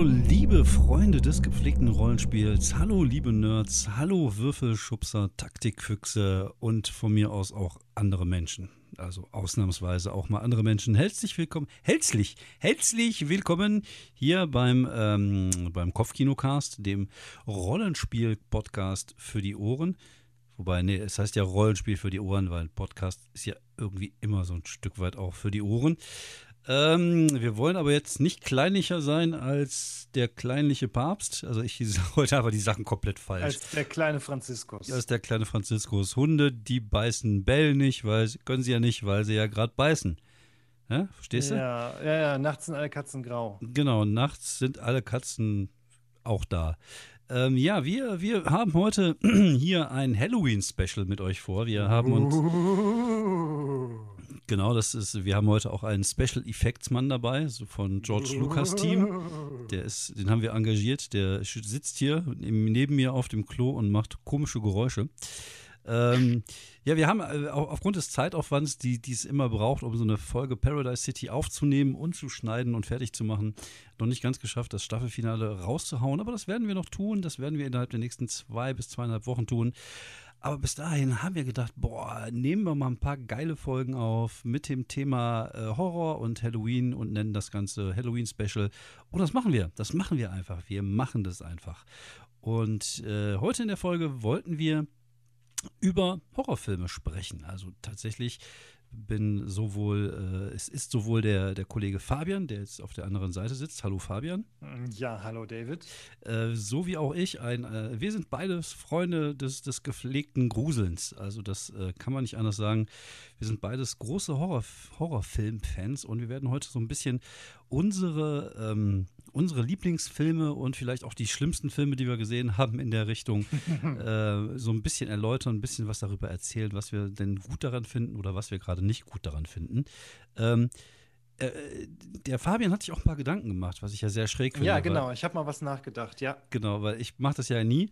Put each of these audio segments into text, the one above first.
Hallo, liebe Freunde des gepflegten Rollenspiels. Hallo, liebe Nerds. Hallo, Würfelschubser, Taktikfüchse und von mir aus auch andere Menschen. Also ausnahmsweise auch mal andere Menschen. Herzlich willkommen, herzlich, herzlich willkommen hier beim, ähm, beim Kopfkinocast, dem Rollenspiel-Podcast für die Ohren. Wobei, nee, es heißt ja Rollenspiel für die Ohren, weil Podcast ist ja irgendwie immer so ein Stück weit auch für die Ohren. Ähm, wir wollen aber jetzt nicht kleinlicher sein als der kleinliche Papst. Also ich heute aber die Sachen komplett falsch. Als der kleine Franziskus. Als der kleine Franziskus. Hunde, die beißen Bell nicht, weil können sie ja nicht, weil sie ja gerade beißen. Ja, verstehst du? Ja, ja, ja, nachts sind alle Katzen grau. Genau, nachts sind alle Katzen auch da. Ähm, ja, wir, wir haben heute hier ein Halloween-Special mit euch vor. Wir haben uns. Genau, das ist, wir haben heute auch einen Special Effects Mann dabei, so von George Lucas Team. Der ist, den haben wir engagiert. Der sitzt hier neben mir auf dem Klo und macht komische Geräusche. Ähm, ja, wir haben äh, aufgrund des Zeitaufwands, die, es immer braucht, um so eine Folge Paradise City aufzunehmen und zu schneiden und fertig zu machen, noch nicht ganz geschafft, das Staffelfinale rauszuhauen. Aber das werden wir noch tun. Das werden wir innerhalb der nächsten zwei bis zweieinhalb Wochen tun. Aber bis dahin haben wir gedacht, boah, nehmen wir mal ein paar geile Folgen auf mit dem Thema äh, Horror und Halloween und nennen das Ganze Halloween Special. Und das machen wir. Das machen wir einfach. Wir machen das einfach. Und äh, heute in der Folge wollten wir über Horrorfilme sprechen. Also tatsächlich bin sowohl, äh, es ist sowohl der, der Kollege Fabian, der jetzt auf der anderen Seite sitzt. Hallo Fabian. Ja, hallo David. Äh, so wie auch ich. Ein, äh, wir sind beides Freunde des, des gepflegten Gruselns. Also das äh, kann man nicht anders sagen. Wir sind beides große Horror, Horrorfilm-Fans und wir werden heute so ein bisschen unsere ähm, unsere Lieblingsfilme und vielleicht auch die schlimmsten Filme, die wir gesehen haben in der Richtung, äh, so ein bisschen erläutern, ein bisschen was darüber erzählen, was wir denn gut daran finden oder was wir gerade nicht gut daran finden. Ähm, äh, der Fabian hat sich auch ein paar Gedanken gemacht, was ich ja sehr schräg finde. Ja, genau, ich habe mal was nachgedacht, ja. Genau, weil ich mache das ja nie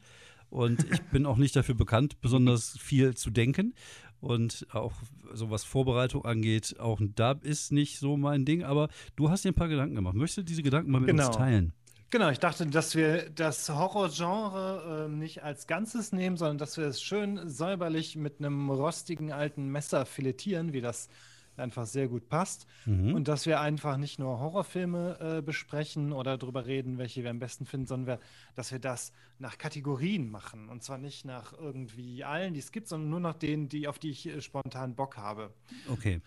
und ich bin auch nicht dafür bekannt, besonders viel zu denken. Und auch so was Vorbereitung angeht, auch da ist nicht so mein Ding, aber du hast dir ein paar Gedanken gemacht. Möchtest du diese Gedanken mal mit genau. uns teilen? Genau, ich dachte, dass wir das Horrorgenre äh, nicht als Ganzes nehmen, sondern dass wir es schön säuberlich mit einem rostigen alten Messer filetieren, wie das einfach sehr gut passt. Mhm. Und dass wir einfach nicht nur Horrorfilme äh, besprechen oder darüber reden, welche wir am besten finden, sondern wir, dass wir das nach Kategorien machen. Und zwar nicht nach irgendwie allen, die es gibt, sondern nur nach denen, die, auf die ich äh, spontan Bock habe. Okay.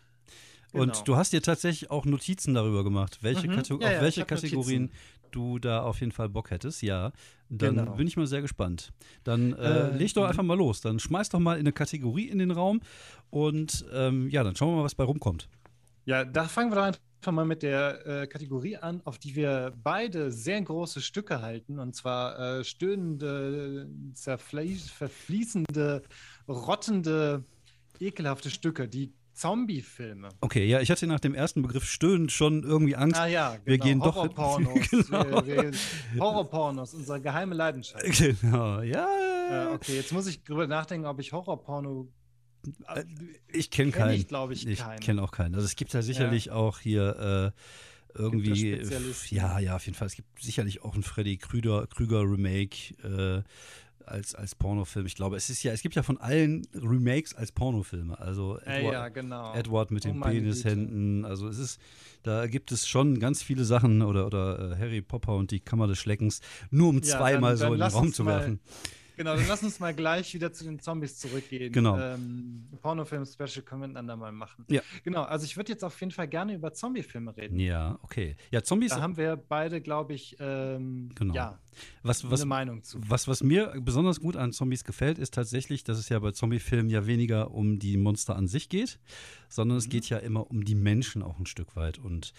Genau. Und du hast dir tatsächlich auch Notizen darüber gemacht, welche mhm. Kategor ja, ja, auf welche Kategorien Notizen. Du da auf jeden Fall Bock hättest. Ja, dann genau. bin ich mal sehr gespannt. Dann äh, äh, leg doch einfach mal los. Dann schmeiß doch mal in eine Kategorie in den Raum und ähm, ja, dann schauen wir mal, was bei rumkommt. Ja, da fangen wir doch einfach mal mit der äh, Kategorie an, auf die wir beide sehr große Stücke halten. Und zwar äh, stöhnende, verfließende, rottende, ekelhafte Stücke, die Zombie-Filme. Okay, ja, ich hatte nach dem ersten Begriff stöhnend schon irgendwie Angst. Ah ja, genau. Wir gehen doch Horrorpornos. genau. wir, wir, Horrorpornos, unsere geheime Leidenschaft. Genau, ja. Äh, okay, jetzt muss ich drüber nachdenken, ob ich Horrorporno äh, ich kenne kenn keinen. Ich glaube ich, ich kenne auch keinen. Also es gibt ja sicherlich ja. auch hier äh, irgendwie. Ja, ja, auf jeden Fall. Es gibt sicherlich auch ein Freddy Krüger, Krüger Remake. Äh, als, als Pornofilm. Ich glaube, es ist ja, es gibt ja von allen Remakes als Pornofilme. Also Edward, ja, genau. Edward mit oh, den Penishänden. Also es ist, da gibt es schon ganz viele Sachen oder, oder äh, Harry Potter und die Kammer des Schleckens, nur um ja, zweimal so in den Raum zu werfen. Genau, dann lass uns mal gleich wieder zu den Zombies zurückgehen. Genau. Ähm, Pornofilm-Special können wir miteinander mal machen. Ja. Genau, also ich würde jetzt auf jeden Fall gerne über Zombie-Filme reden. Ja, okay. Ja, Zombies. Da haben wir beide, glaube ich, ähm, genau. ja, was, was, eine Meinung zu. Was, was mir besonders gut an Zombies gefällt, ist tatsächlich, dass es ja bei Zombie-Filmen ja weniger um die Monster an sich geht, sondern es mhm. geht ja immer um die Menschen auch ein Stück weit. Und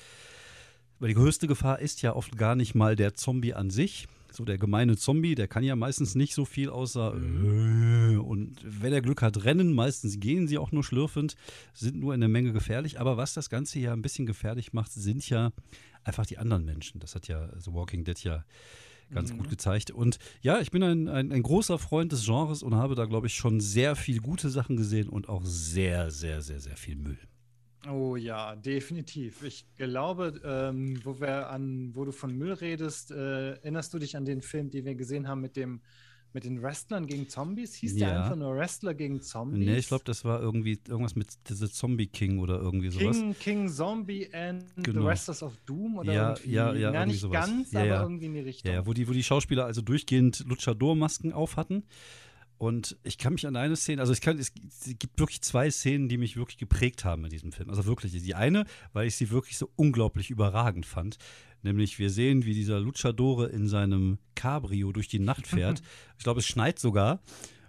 weil die größte Gefahr ist ja oft gar nicht mal der Zombie an sich, so der gemeine Zombie, der kann ja meistens nicht so viel außer äh, und wenn er Glück hat, rennen. Meistens gehen sie auch nur schlürfend, sind nur in der Menge gefährlich. Aber was das Ganze ja ein bisschen gefährlich macht, sind ja einfach die anderen Menschen. Das hat ja The Walking Dead ja ganz mhm. gut gezeigt. Und ja, ich bin ein, ein, ein, großer Freund des Genres und habe da, glaube ich, schon sehr viel gute Sachen gesehen und auch sehr, sehr, sehr, sehr viel Müll. Oh ja, definitiv. Ich glaube, ähm, wo wir an, wo du von Müll redest, äh, erinnerst du dich an den Film, den wir gesehen haben mit dem mit den Wrestlern gegen Zombies? Hieß ja. der einfach nur Wrestler gegen Zombies? Nee, ich glaube, das war irgendwie irgendwas mit The Zombie King oder irgendwie sowas. King, King Zombie and genau. The Wrestlers of Doom oder ja, irgendwie? Ja, ja, Na, nicht sowas. ganz, ja, aber ja. irgendwie in die Richtung. Ja, wo die, wo die Schauspieler also durchgehend Luchador-Masken auf hatten. Und ich kann mich an eine Szene, also ich kann, es gibt wirklich zwei Szenen, die mich wirklich geprägt haben in diesem Film. Also wirklich, die eine, weil ich sie wirklich so unglaublich überragend fand. Nämlich, wir sehen, wie dieser Luchadore in seinem Cabrio durch die Nacht fährt. ich glaube, es schneit sogar.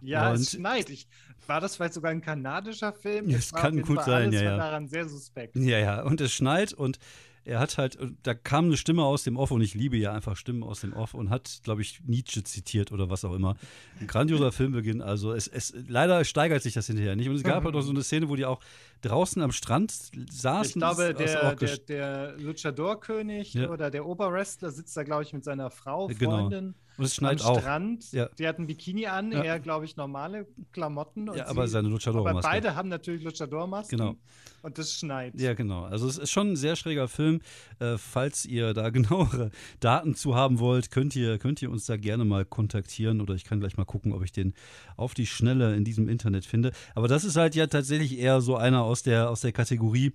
Ja, Und- es schneit. Ich, war das vielleicht sogar ein kanadischer Film? Ja, Es kann gut sein, alles ja, war ja. daran sehr suspekt. Ja, ja, und es schneit und er hat halt, da kam eine Stimme aus dem Off und ich liebe ja einfach Stimmen aus dem Off und hat, glaube ich, Nietzsche zitiert oder was auch immer. Ein grandioser Filmbeginn, also es, es, leider steigert sich das hinterher nicht. Und es gab halt noch so eine Szene, wo die auch draußen am Strand saßen. Ich glaube, der, auch der, der Luchador-König Ja. oder der Oberwrestler sitzt da, glaube ich, mit seiner Frau, Genau. Freundin und es am schneit auch. Strand. Ja. Die hat ein Bikini an, Ja. er, glaube ich, normale Klamotten. und Ja, aber sie- seine aber Luchador-Maske. beide haben natürlich Luchador-Masken. Genau. Und das schneit. Ja, genau. Also es ist schon ein sehr schräger Film. Äh, falls ihr da genauere Daten zu haben wollt, könnt ihr, könnt ihr uns da gerne mal kontaktieren oder ich kann gleich mal gucken, ob ich den auf die Schnelle in diesem Internet finde. Aber das ist halt ja tatsächlich eher so einer aus der, aus der Kategorie,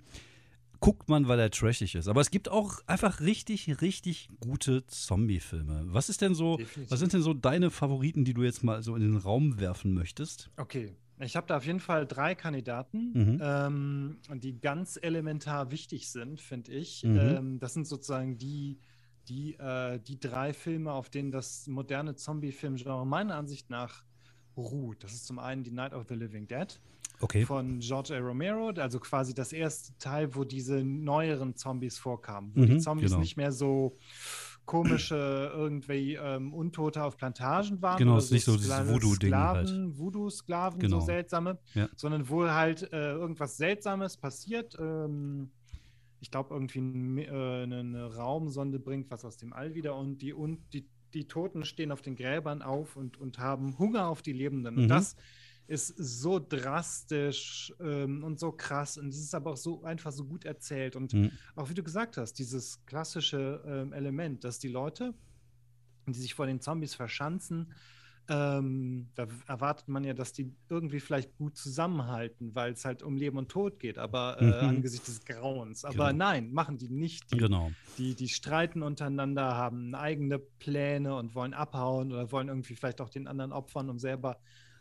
guckt man, weil er trashig ist. Aber es gibt auch einfach richtig, richtig gute Zombie-Filme. Was ist denn so, Definitiv. was sind denn so deine Favoriten, die du jetzt mal so in den Raum werfen möchtest? Okay. Ich habe da auf jeden Fall drei Kandidaten, Mhm. ähm, die ganz elementar wichtig sind, finde ich. Mhm. Ähm, das sind sozusagen die, die, äh, die drei Filme, auf denen das moderne Zombie-Film-Genre meiner Ansicht nach ruht. Das ist zum einen die Night of the Living Dead Okay. von George A. Romero, also quasi das erste Teil, wo diese neueren Zombies vorkamen, wo Mhm, die Zombies genau. nicht mehr so komische irgendwie ähm, Untote auf Plantagen waren. Genau, es ist nicht so dieses Voodoo-Ding halt. Sklaven, Voodoo-Sklaven, Genau. so seltsame, Ja. sondern wo halt äh, irgendwas Seltsames passiert. Ähm, ich glaube, irgendwie äh, eine, eine Raumsonde bringt was aus dem All wieder und die, und die, die Toten stehen auf den Gräbern auf und, und haben Hunger auf die Lebenden. Und Mhm. das ist so drastisch ähm, und so krass und es ist aber auch so einfach so gut erzählt und Mhm. auch wie du gesagt hast, dieses klassische ähm, Element, dass die Leute, die sich vor den Zombies verschanzen, ähm, da erwartet man ja, dass die irgendwie vielleicht gut zusammenhalten, weil es halt um Leben und Tod geht, aber äh, Mhm. angesichts des Grauens. Aber Genau. nein, machen die nicht. Die, Genau. die, die streiten untereinander, haben eigene Pläne und wollen abhauen oder wollen irgendwie vielleicht auch den anderen opfern, um selber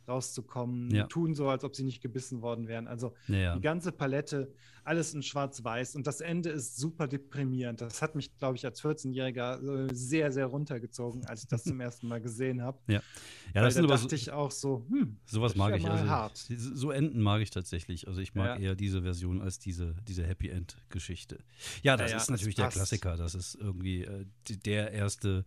rauszukommen, Ja. tun so, als ob sie nicht gebissen worden wären. Also Ja, ja. die ganze Palette, alles in schwarz-weiß und das Ende ist super deprimierend. Das hat mich, glaube ich, als 14-Jähriger äh, sehr, sehr runtergezogen, als ich das zum ersten Mal gesehen habe. Ja, Weil das da dachte so, ich auch so, hm, sowas das mag ja ich. Also, hart. so Enden mag ich tatsächlich. Also ich mag Ja. eher diese Version als diese, diese Happy End-Geschichte. Ja, das Ja, ja, ist natürlich der passt. Klassiker. Das ist irgendwie äh, der erste,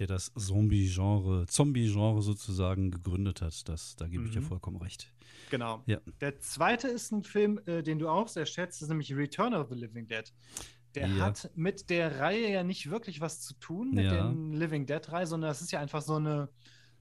der das Zombie-Genre, Zombie-Genre sozusagen gegründet hat. Das, da gebe ich dir Mhm. vollkommen recht. genau. Ja. Der zweite ist ein Film, äh, den du auch sehr schätzt, ist nämlich Return of the Living Dead. Der Ja. hat mit der Reihe ja nicht wirklich was zu tun, mit Ja. den Living Dead-Reihe, sondern das ist ja einfach so eine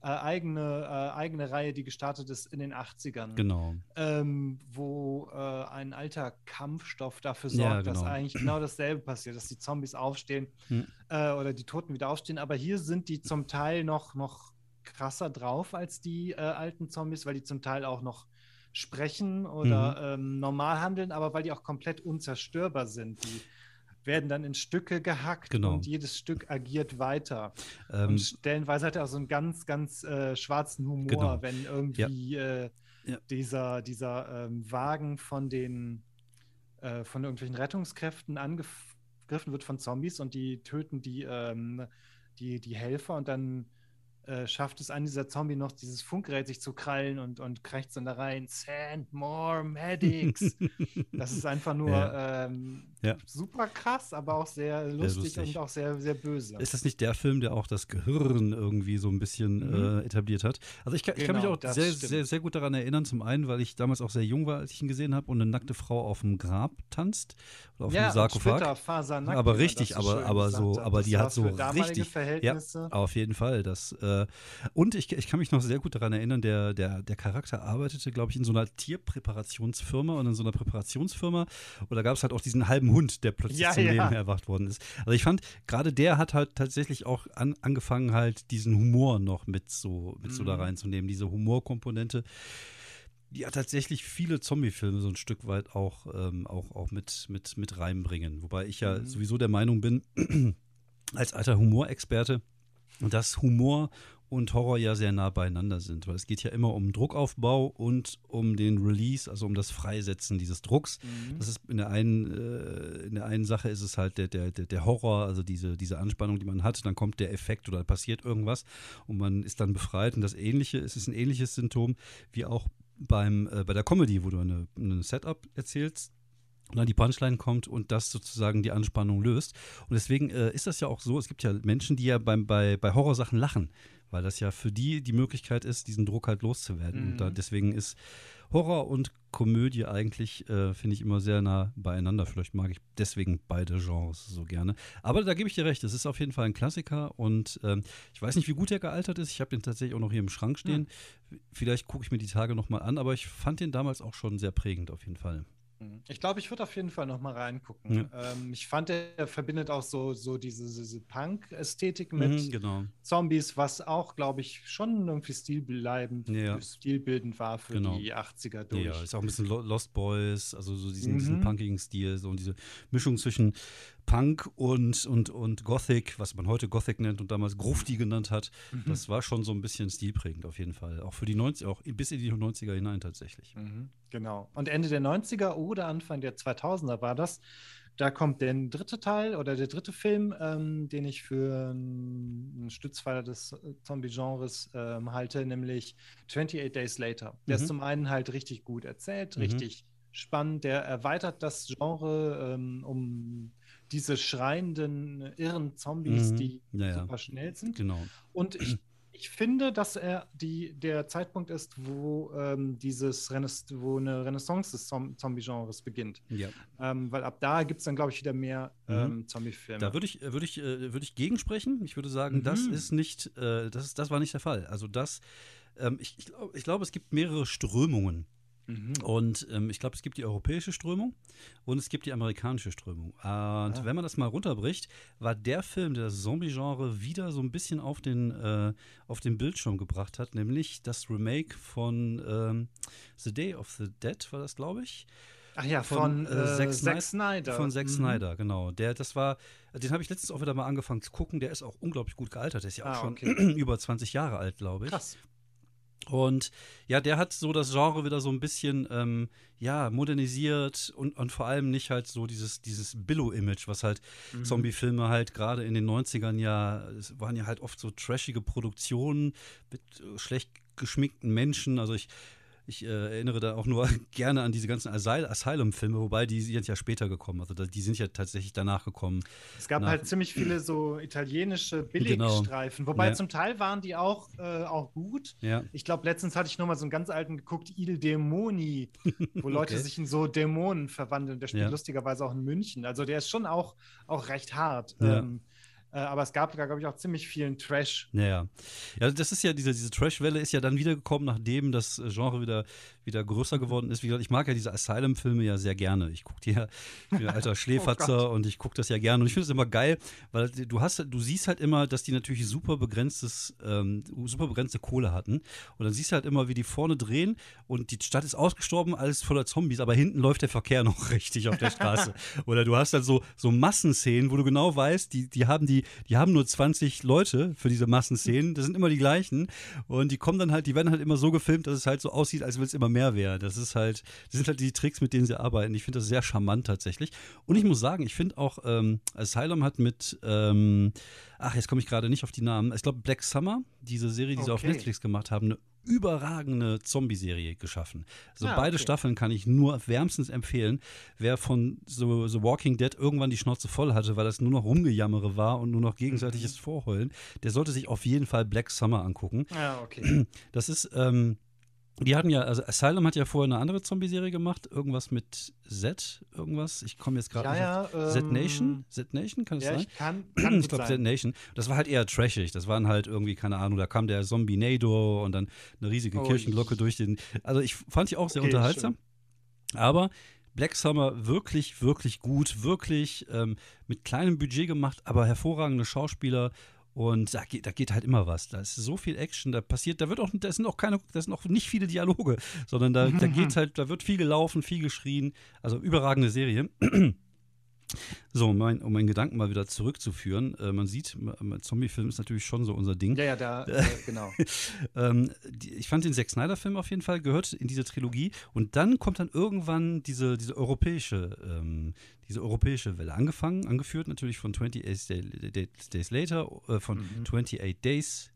äh, eigene, äh, eigene Reihe, die gestartet ist in den 80ern. Genau. ähm, wo äh, ein alter Kampfstoff dafür Ja, sorgt, dass genau. eigentlich genau dasselbe passiert, dass die Zombies aufstehen Hm. äh, oder die Toten wieder aufstehen. Aber hier sind die zum Teil noch, noch krasser drauf als die äh, alten Zombies, weil die zum Teil auch noch sprechen oder Mhm. ähm, normal handeln, aber weil die auch komplett unzerstörbar sind. Die werden dann in Stücke gehackt Genau. und jedes Stück agiert weiter. Ähm, Und stellenweise hat er auch so einen ganz, ganz äh, schwarzen Humor, Genau. wenn irgendwie äh, Ja. dieser, dieser ähm, Wagen von den äh, von irgendwelchen Rettungskräften angegriffen wird von Zombies und die töten die, ähm, die, die Helfer und dann äh, schafft es an dieser Zombie noch, dieses Funkgerät sich zu krallen und, und krächzt dann da rein, send more medics. Das ist einfach nur Ja. ähm, Ja. super krass, aber auch sehr lustig, lustig. und auch sehr, sehr böse. Ist das nicht der Film, der auch das Gehirn irgendwie so ein bisschen Mhm. äh, etabliert hat? Also ich kann, ich kann mich Genau, auch sehr, stimmt. sehr, sehr gut daran erinnern. Zum einen, weil ich damals auch sehr jung war, als ich ihn gesehen habe und eine nackte Frau auf dem Grab tanzt oder auf ja, einem Sarkophag. Aber richtig, aber- aber so- aber die hat so richtig- Verhältnisse. Auf jeden Fall. Das, äh, Äh, und ich, ich kann mich noch sehr gut daran erinnern, der, der, der Charakter arbeitete, glaube ich, in so einer Tierpräparationsfirma und in so einer Präparationsfirma. Und da gab es halt auch diesen halben Hund, der plötzlich Ja, zum ja. Leben erwacht worden ist. Also ich fand, gerade der hat halt tatsächlich auch an, angefangen, halt diesen Humor noch mit so, mit so da Mhm. reinzunehmen, diese Humorkomponente. Die ja tatsächlich viele Zombie-Filme so ein Stück weit auch, ähm, auch, auch mit, mit, mit reinbringen. Wobei ich ja Mhm. sowieso der Meinung bin, als alter Humorexperte, dass Humor und Horror ja sehr nah beieinander sind, weil es geht ja immer um Druckaufbau und um den Release, also um das Freisetzen dieses Drucks. Mhm. Das ist in der einen, äh, in der einen Sache ist es halt der, der, der, der Horror, also diese, diese Anspannung, die man hat, dann kommt der Effekt oder passiert irgendwas und man ist dann befreit. Und das Ähnliche, es ist ein ähnliches Symptom wie auch beim, äh, bei der Comedy, wo du eine, eine Setup erzählst und dann die Punchline kommt und das sozusagen die Anspannung löst. Und deswegen äh, ist das ja auch so, es gibt ja Menschen, die ja beim, bei, bei Horrorsachen lachen, weil das ja für die die Möglichkeit ist, diesen Druck halt loszuwerden. Mhm. Und da, deswegen ist Horror und Komödie eigentlich, äh, finde ich, immer sehr nah beieinander. Vielleicht mag ich deswegen beide Genres so gerne. Aber da gebe ich dir recht, es ist auf jeden Fall ein Klassiker und ähm, ich weiß nicht, wie gut der gealtert ist. Ich habe den tatsächlich auch noch hier im Schrank stehen. Vielleicht gucke ich mir die Tage nochmal an, aber ich fand den damals auch schon sehr prägend auf jeden Fall. Mhm. Ich glaube, ich würde auf jeden Fall noch mal reingucken. Ähm, ich fand, er verbindet auch so, so diese, diese Punk-Ästhetik mit Mhm, genau. Zombies, was auch, glaube ich, schon irgendwie stilbleibend, Ja. stilbildend war für Genau. die 80er durch. Ja, ist auch ein bisschen Lo- Lost Boys, also so diesen, Mhm. diesen punkigen Stil, so und diese Mischung zwischen Punk und, und, und Gothic, was man heute Gothic nennt und damals Grufti genannt hat. Mhm. Das war schon so ein bisschen stilprägend auf jeden Fall. Auch für die 90 auch bis in die 90er hinein tatsächlich. Mhm, Genau. Und Ende der 90er oder Anfang der 2000er war das. Da kommt der dritte Teil oder der dritte Film, ähm, den ich für einen Stützpfeiler des äh, Zombie-Genres ähm, halte, nämlich 28 Days Later. Der Mhm. ist zum einen halt richtig gut erzählt, Mhm. richtig spannend. Der erweitert das Genre ähm, um diese schreienden, irren Zombies, Mhm. die Ja, super schnell sind. Genau. Und ich, ich finde, dass er die, der Zeitpunkt ist, wo ähm, dieses Renais wo eine Renaissance des Zom Zombie-Genres beginnt. Ja. Ähm, weil ab da gibt es dann, glaube ich, wieder mehr Mhm. ähm, Zombie-Filme. Da würde ich, äh, würde ich, äh, würde ich gegensprechen. Ich würde sagen, das Mhm. ist nicht, äh, das, ist, das war nicht der Fall. Also das, ähm, ich, ich glaube, glaub, es gibt mehrere Strömungen. Mhm. Und ähm, ich glaube, es gibt die europäische Strömung und es gibt die amerikanische Strömung. Und Ah. wenn man das mal runterbricht, war der Film, der das Zombie-Genre wieder so ein bisschen auf den, äh, auf den Bildschirm gebracht hat, nämlich das Remake von ähm, The Day of the Dead, war das, glaube ich. Ach ja, von, von, äh, äh, Zack Zack, Snyder- Snyder. Von Zack Mhm. Snyder, genau. Der, das war, den habe ich letztens auch wieder mal angefangen zu gucken. Der ist auch unglaublich gut gealtert. Der ist ja auch Ah, schon okay. über 20 Jahre alt, glaube ich. Krass. Und ja, der hat so das Genre wieder so ein bisschen ähm, ja, modernisiert und, und vor allem nicht halt so dieses, dieses Billo-Image, was halt Mhm. Zombie-Filme halt gerade in den 90ern ja, es waren ja halt oft so trashige Produktionen mit äh, schlecht geschminkten Menschen. Also ich, ich äh, erinnere da auch nur gerne an diese ganzen Asyl Asylum-Filme, wobei die sind ja später gekommen. Also die sind ja tatsächlich danach gekommen. Es gab nach- halt ziemlich viele so italienische Genau. Billigstreifen, wobei Ja. zum Teil waren die auch, äh, auch gut. Ja. Ich glaube, letztens hatte ich noch mal so einen ganz alten geguckt, Il Demoni, wo Leute Okay. sich in so Dämonen verwandeln. Der spielt Ja. lustigerweise auch in München. Also der ist schon auch, auch recht hart. Ja. Ähm, äh, aber es gab da, glaube ich, auch ziemlich vielen Trash. Ja, ja. Das ist ja, diese, diese Trash-Welle ist ja dann wiedergekommen, nachdem das äh, Genre wieder, wieder größer geworden ist. Wie gesagt, ich mag ja diese Asylum-Filme ja sehr gerne. Ich gucke die ja, ich bin ein alter Schläferzer und ich gucke das ja gerne. Und ich finde es immer geil, weil du hast, du siehst halt immer, dass die natürlich super begrenztes, ähm, super begrenzte Kohle hatten. Und dann siehst du halt immer, wie die vorne drehen und die Stadt ist ausgestorben, alles voller Zombies, aber hinten läuft der Verkehr noch richtig auf der Straße. Oder du hast halt so, so Massenszenen, wo du genau weißt, die, die haben die, die haben nur 20 Leute für diese Massenszenen, das sind immer die gleichen. Und die kommen dann halt, die werden halt immer so gefilmt, dass es halt so aussieht, als will es immer mehr werden. Das ist halt, das sind halt die Tricks, mit denen sie arbeiten. Ich finde das sehr charmant tatsächlich. Und ich muss sagen, ich finde auch, ähm, Asylum hat mit, ähm, ach, jetzt komme ich gerade nicht auf die Namen. Ich glaube, Black Summer, diese Serie, die sie auf Okay. Netflix gemacht haben, eine überragende Zombie-Serie geschaffen. Also Ah, beide okay. Staffeln kann ich nur wärmstens empfehlen. Wer von so The Walking Dead irgendwann die Schnauze voll hatte, weil das nur noch Rumgejammere war und nur noch gegenseitiges Mhm. Vorheulen, der sollte sich auf jeden Fall Black Summer angucken. Ja, okay. Das ist, ähm, Die hatten ja, also Asylum hat ja vorher eine andere Zombie-Serie gemacht, irgendwas mit Z, irgendwas. Ich komme jetzt gerade Ja, nicht ja, auf. ähm, Z Nation? Z Nation, kann das Ja, sein? ich kann, kann ich glaube, Z. Nation. Das war halt eher trashig. Das waren halt irgendwie, keine Ahnung, da kam der Zombie-Nado und dann eine riesige Oh, Kirchenglocke durch den. Also ich fand die auch sehr Okay, unterhaltsam. Aber Black Summer wirklich, wirklich gut, wirklich ähm, mit kleinem Budget gemacht, aber hervorragende Schauspieler. Und da geht, da geht halt immer was. Da ist so viel Action, da passiert, da wird auch, da sind auch keine, da sind auch nicht viele Dialoge, sondern da, da geht halt, da wird viel gelaufen, viel geschrien. Also überragende Serie. So, mein, um meinen Gedanken mal wieder zurückzuführen. Äh, man sieht, Zombie-Film ist natürlich schon so unser Ding. Ja, ja, da, äh, genau. Ähm, die, ich fand den Zack Snyder-Film auf jeden Fall, gehört in diese Trilogie. Und dann kommt dann irgendwann diese, diese europäische, ähm, diese europäische Welle. Angefangen, angeführt natürlich von 28 Day, Day, Days Later, äh, von Mhm. 28 Days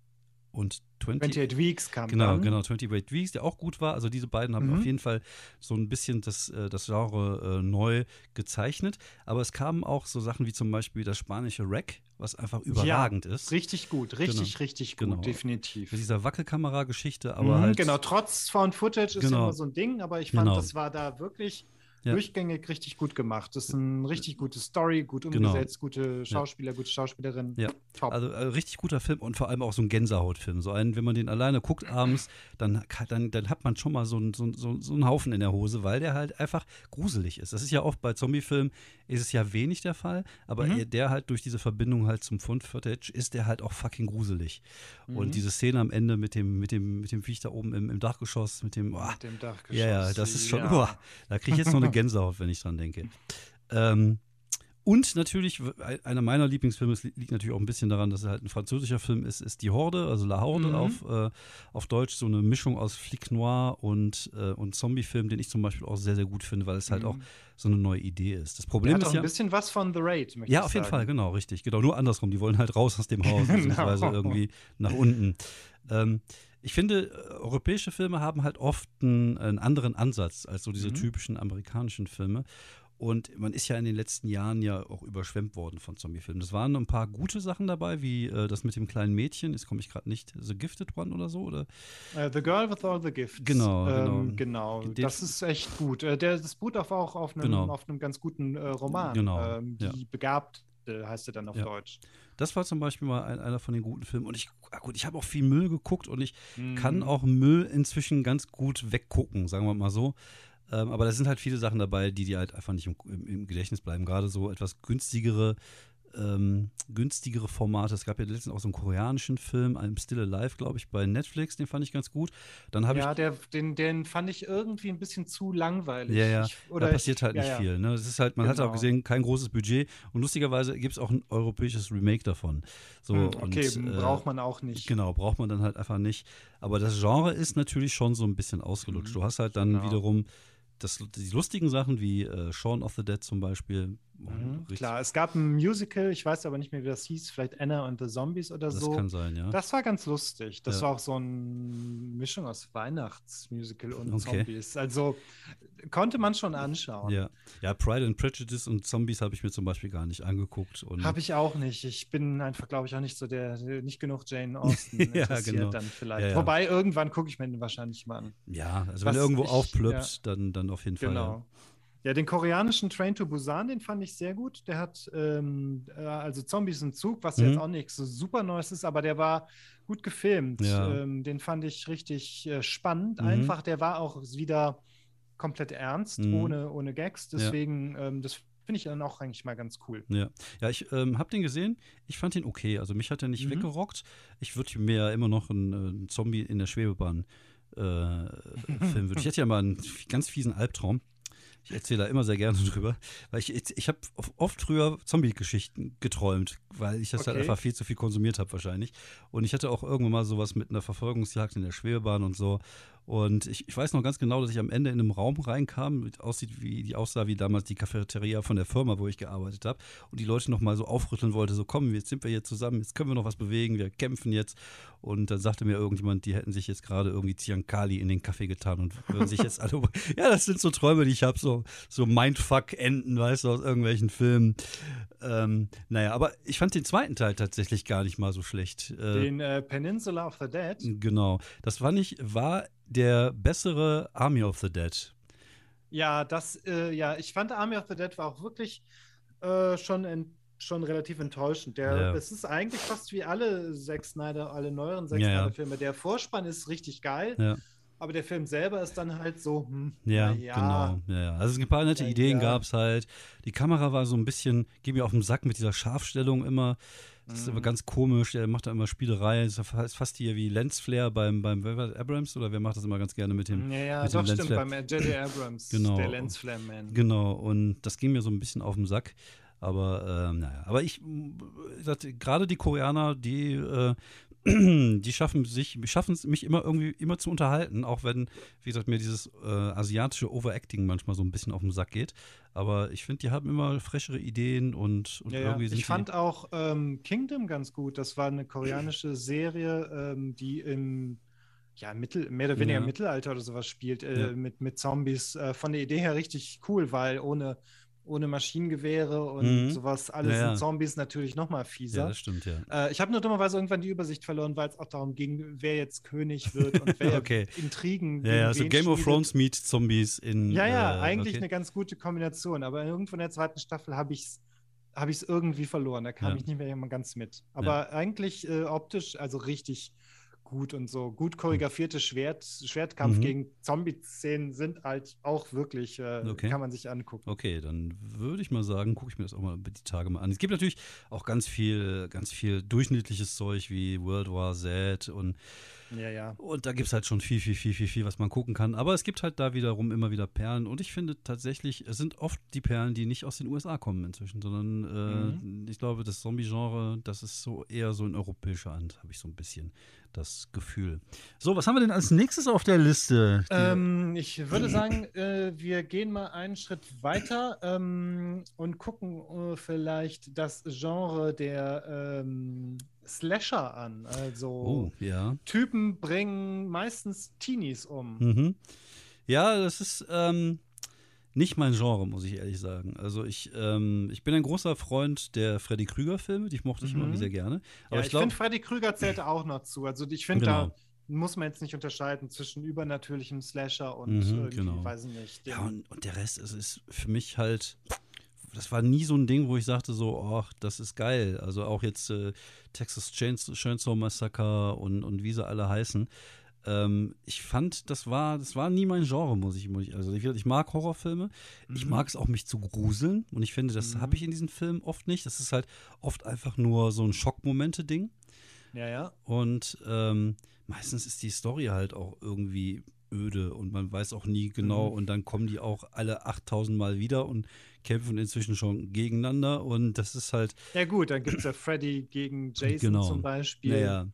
und 20, 28 Weeks kam Genau, dann. genau, 28 Weeks, der auch gut war. Also diese beiden haben Mhm. auf jeden Fall so ein bisschen das, äh, das Genre äh, neu gezeichnet. Aber es kamen auch so Sachen wie zum Beispiel das spanische Rack, was einfach überragend ist. Richtig gut, richtig, richtig gut, Genau. definitiv. Mit dieser Wackelkamera-Geschichte, aber Mhm, halt. genau, trotz Found Footage ist Genau. ja immer so ein Ding, aber ich fand, Genau. das war da wirklich Ja. durchgängig richtig gut gemacht. Das ist eine richtig gute Story, gut Genau. umgesetzt, gute Schauspieler, gute Schauspielerin. Ja. Top. Also äh, richtig guter Film und vor allem auch so ein Gänsehautfilm. So einen, wenn man den alleine guckt abends, dann, dann, dann hat man schon mal so, einen- so, so, so einen Haufen in der Hose, weil der halt einfach gruselig ist. Das ist ja oft bei Zombiefilmen, ist es ja wenig der Fall, aber Mhm. er- der halt durch diese Verbindung halt zum Fund-Footage ist der halt auch fucking gruselig. Mhm. Und diese Szene am Ende mit dem, mit dem, mit dem Viech da oben im, im Dachgeschoss, mit dem, oh, Mit dem Dachgeschoss. ja, ja, das ist schon, ja. boah, da kriege ich jetzt noch eine Gänsehaut, wenn ich dran denke. Ähm, und natürlich, einer meiner Lieblingsfilme, es li- liegt natürlich auch ein bisschen daran, dass er halt ein französischer Film ist, ist Die Horde, also La Horde Mhm. auf, äh, auf Deutsch, so eine Mischung aus Flick Noir und, äh, und Zombie-Film, den ich zum Beispiel auch sehr, sehr gut finde, weil es halt Mhm. auch so eine neue Idee ist. Das Der Problem hat auch ist ein ja. bisschen was von The Raid, möchte Ja, auf jeden sagen. Fall, genau, richtig. Genau, nur andersrum. Die wollen halt raus aus dem Haus, beziehungsweise Genau. irgendwie nach unten. Ähm, ich finde, äh, europäische Filme haben halt oft einen, einen anderen Ansatz als so diese Mhm. typischen amerikanischen Filme. Und man ist ja in den letzten Jahren ja auch überschwemmt worden von Zombiefilmen. Es waren ein paar gute Sachen dabei, wie äh, das mit dem kleinen Mädchen, jetzt komme ich gerade nicht, The Gifted One oder so, oder? Äh, the Girl with All the Gifts. Genau, ähm, genau. genau. Das ist echt gut. Äh, der, das beruht auch auf einem, Genau. auf einem ganz guten äh, Roman. Genau, Ähm, ja. die Begabte heißt er dann auf Ja. Deutsch. Das war zum Beispiel mal ein, einer von den guten Filmen. Und ich, ah gut, ich habe auch viel Müll geguckt und ich kann Mhm. auch Müll inzwischen ganz gut weggucken, sagen wir mal so. Ähm, aber da sind halt viele Sachen dabei, die dir halt einfach nicht im, im, im Gedächtnis bleiben. Gerade so etwas günstigere, ähm, günstigere Formate. Es gab ja letztens auch so einen koreanischen Film, I'm Still Alive, glaube ich, bei Netflix. Den fand ich ganz gut. Dann habe Ja, der, den, den fand ich irgendwie ein bisschen zu langweilig. ich. Ja, ja. Ich, da passiert ich, halt nicht ja. viel. Ne? Es ist halt, man hat auch Genau. gesehen, kein großes Budget. Und lustigerweise gibt es auch ein europäisches Remake davon. So, Hm, okay, und, äh, braucht man auch nicht. Genau, braucht man dann halt einfach nicht. Aber das Genre ist natürlich schon so ein bisschen ausgelutscht. Mhm. Du hast halt dann Genau. wiederum das, die lustigen Sachen wie äh, Shaun of the Dead zum Beispiel. Mhm, klar, es gab ein Musical, ich weiß aber nicht mehr, wie das hieß, vielleicht Anna und the Zombies oder Das so. kann sein, ja. Das war ganz lustig. Das Ja. war auch so eine Mischung aus Weihnachtsmusical und Okay. Zombies. Also konnte man schon anschauen. ja. ja, Pride and Prejudice und Zombies habe ich mir zum Beispiel gar nicht angeguckt. Habe ich auch nicht. Ich bin einfach, glaube ich, auch nicht so der, nicht genug Jane Austen Ja, interessiert genau. dann vielleicht. Ja. Wobei irgendwann gucke ich mir den wahrscheinlich mal an. ja, also Was wenn er irgendwo ich- aufplöppt, dann, dann auf jeden Fall. Genau. Ja, den koreanischen Train to Busan, den fand ich sehr gut. Der hat ähm, äh, also Zombies im Zug, was Mhm. jetzt auch nichts so super Neues ist, aber der war gut gefilmt. Ja. Ähm, den fand ich richtig äh, spannend. Mhm. Einfach, der war auch wieder komplett ernst, Mhm. ohne, ohne Gags. Deswegen, ähm, das finde ich dann auch eigentlich mal ganz cool. Ja, ja ich ähm, habe den gesehen. Ich fand den okay. Also mich hat er nicht Mhm. weggerockt. Ich würde mir ja immer noch einen, äh, Zombie in der Schwebebahn äh, filmen. Ich hätte ja mal einen ganz fiesen Albtraum. Ich erzähle da immer sehr gerne drüber, weil ich, ich habe oft früher Zombie-Geschichten geträumt, weil ich das halt Okay. einfach viel zu viel konsumiert habe wahrscheinlich. Und ich hatte auch irgendwann mal sowas mit einer Verfolgungsjagd in der Schwebebahn und so. Und ich, ich weiß noch ganz genau, dass ich am Ende in einem Raum reinkam, aussieht wie die aussah wie damals die Cafeteria von der Firma, wo ich gearbeitet habe. Und die Leute noch mal so aufrütteln wollte, so komm, jetzt sind wir hier zusammen, jetzt können wir noch was bewegen, wir kämpfen jetzt. Und dann sagte mir irgendjemand, die hätten sich jetzt gerade irgendwie Ziankali in den Kaffee getan und würden sich jetzt alle. ja, das sind so Träume, die ich habe, so, so Mindfuck-Enden, weißt du, aus irgendwelchen Filmen. Ähm, naja, aber ich fand den zweiten Teil tatsächlich gar nicht mal so schlecht. Äh, Den äh, Peninsula of the Dead. Genau. Das fand ich, war der bessere Army of the Dead. Ja, das, äh, ja, ich fand Army of the Dead war auch wirklich äh, schon, in, schon relativ enttäuschend. Der, Ja. Es ist eigentlich fast wie alle Zack Snyder, alle neueren Zack Ja. Snyder-Filme. Der Vorspann ist richtig geil, Ja. aber der Film selber ist dann halt so, hm, Ja, ja, genau. Ja. Also ein paar nette Ja, Ideen ja. gab es halt. Die Kamera war so ein bisschen, geht mir auf den Sack mit dieser Scharfstellung immer. Das ist Mhm. aber ganz komisch. Der macht da immer Spielerei. Das ist fast hier wie Lensflare beim, beim das, Abrams oder wer macht das immer ganz gerne mit dem. Ja, ja, mit doch, stimmt, beim J.J. Abrams, Genau. der Lensflare Man. Genau, und das ging mir so ein bisschen auf den Sack. Aber ähm, naja, aber ich, sagte, gerade die Koreaner, die, äh, die schaffen sich, schaffen es mich immer irgendwie immer zu unterhalten, auch wenn, wie gesagt, mir dieses äh, asiatische Overacting manchmal so ein bisschen auf den Sack geht. Aber ich finde, die haben immer freshere Ideen und, und ja. irgendwie sind Ich fand auch ähm, Kingdom ganz gut. Das war eine koreanische Serie, ähm, die im ja, Mittel, mehr oder weniger Ja. Mittelalter oder sowas spielt, äh, Ja. mit, mit Zombies. Äh, von der Idee her richtig cool, weil ohne, ohne Maschinengewehre und Mhm. sowas, alles Ja, ja. sind Zombies natürlich noch mal die, fieser. ja, das stimmt, ja. Äh, ich habe nur dummerweise irgendwann die Übersicht verloren, weil es auch darum ging, wer jetzt König wird und wer Okay. Intrigen Ja, ja, so wen Game of. Thrones meet Zombies in. Ja, ja, äh, eigentlich okay. eine ganz gute Kombination, aber irgendwo in der zweiten Staffel habe ich es hab ich's irgendwie verloren. Da kam Ja. ich nicht mehr ganz mit. Aber eigentlich äh, optisch, also richtig gut und so. Gut choreografierte Schwert, Schwertkampf Mhm. gegen Zombie-Szenen sind halt auch wirklich, äh, Okay. kann man sich angucken. Okay, dann würde ich mal sagen, gucke ich mir das auch mal die Tage mal an. Es gibt natürlich auch ganz viel, ganz viel durchschnittliches Zeug wie World War Z und, Ja, ja. und da gibt es halt schon viel, viel, viel, viel, viel, was man gucken kann. Aber es gibt halt da wiederum immer wieder Perlen und ich finde tatsächlich, es sind oft die Perlen, die nicht aus den USA kommen inzwischen, sondern äh, ich glaube, das Zombie-Genre, das ist so eher so in europäischer Hand, habe ich so ein bisschen das Gefühl. So, was haben wir denn als nächstes auf der Liste? Ähm, ich würde sagen, äh, wir gehen mal einen Schritt weiter ähm, und gucken äh, vielleicht das Genre der ähm, Slasher an. Also oh, ja. Typen bringen meistens Teenies um. Mhm. Ja, das ist ähm, nicht mein Genre, muss ich ehrlich sagen. Also ich, ähm, ich bin ein großer Freund der Freddy Krüger-Filme, die mochte ich Mhm. immer sehr gerne. Aber Ja, ich ich finde, Freddy Krüger zählt auch noch zu. Also ich finde, Genau. da muss man jetzt nicht unterscheiden zwischen übernatürlichem Slasher und Mhm, irgendwie, genau. weiß ich nicht. ja, und, und der Rest, es ist für mich halt, das war nie so ein Ding, wo ich sagte so, ach, das ist geil. Also auch jetzt äh, Texas Chains- Chainsaw Massacre und, und wie sie alle heißen. Ähm, ich fand, das war, das war nie mein Genre, muss ich, muss ich also ich, ich mag Horrorfilme, ich Mhm. mag es auch, mich zu gruseln und ich finde, das Mhm. habe ich in diesen Filmen oft nicht. Das ist halt oft einfach nur so ein Schockmomente-Ding ja, ja. und ähm, meistens ist die Story halt auch irgendwie öde und man weiß auch nie genau Mhm. und dann kommen die auch alle 8000 Mal wieder und kämpfen inzwischen schon gegeneinander und das ist halt, Ja gut, dann gibt es ja Freddy gegen Jason Genau. zum Beispiel. naja,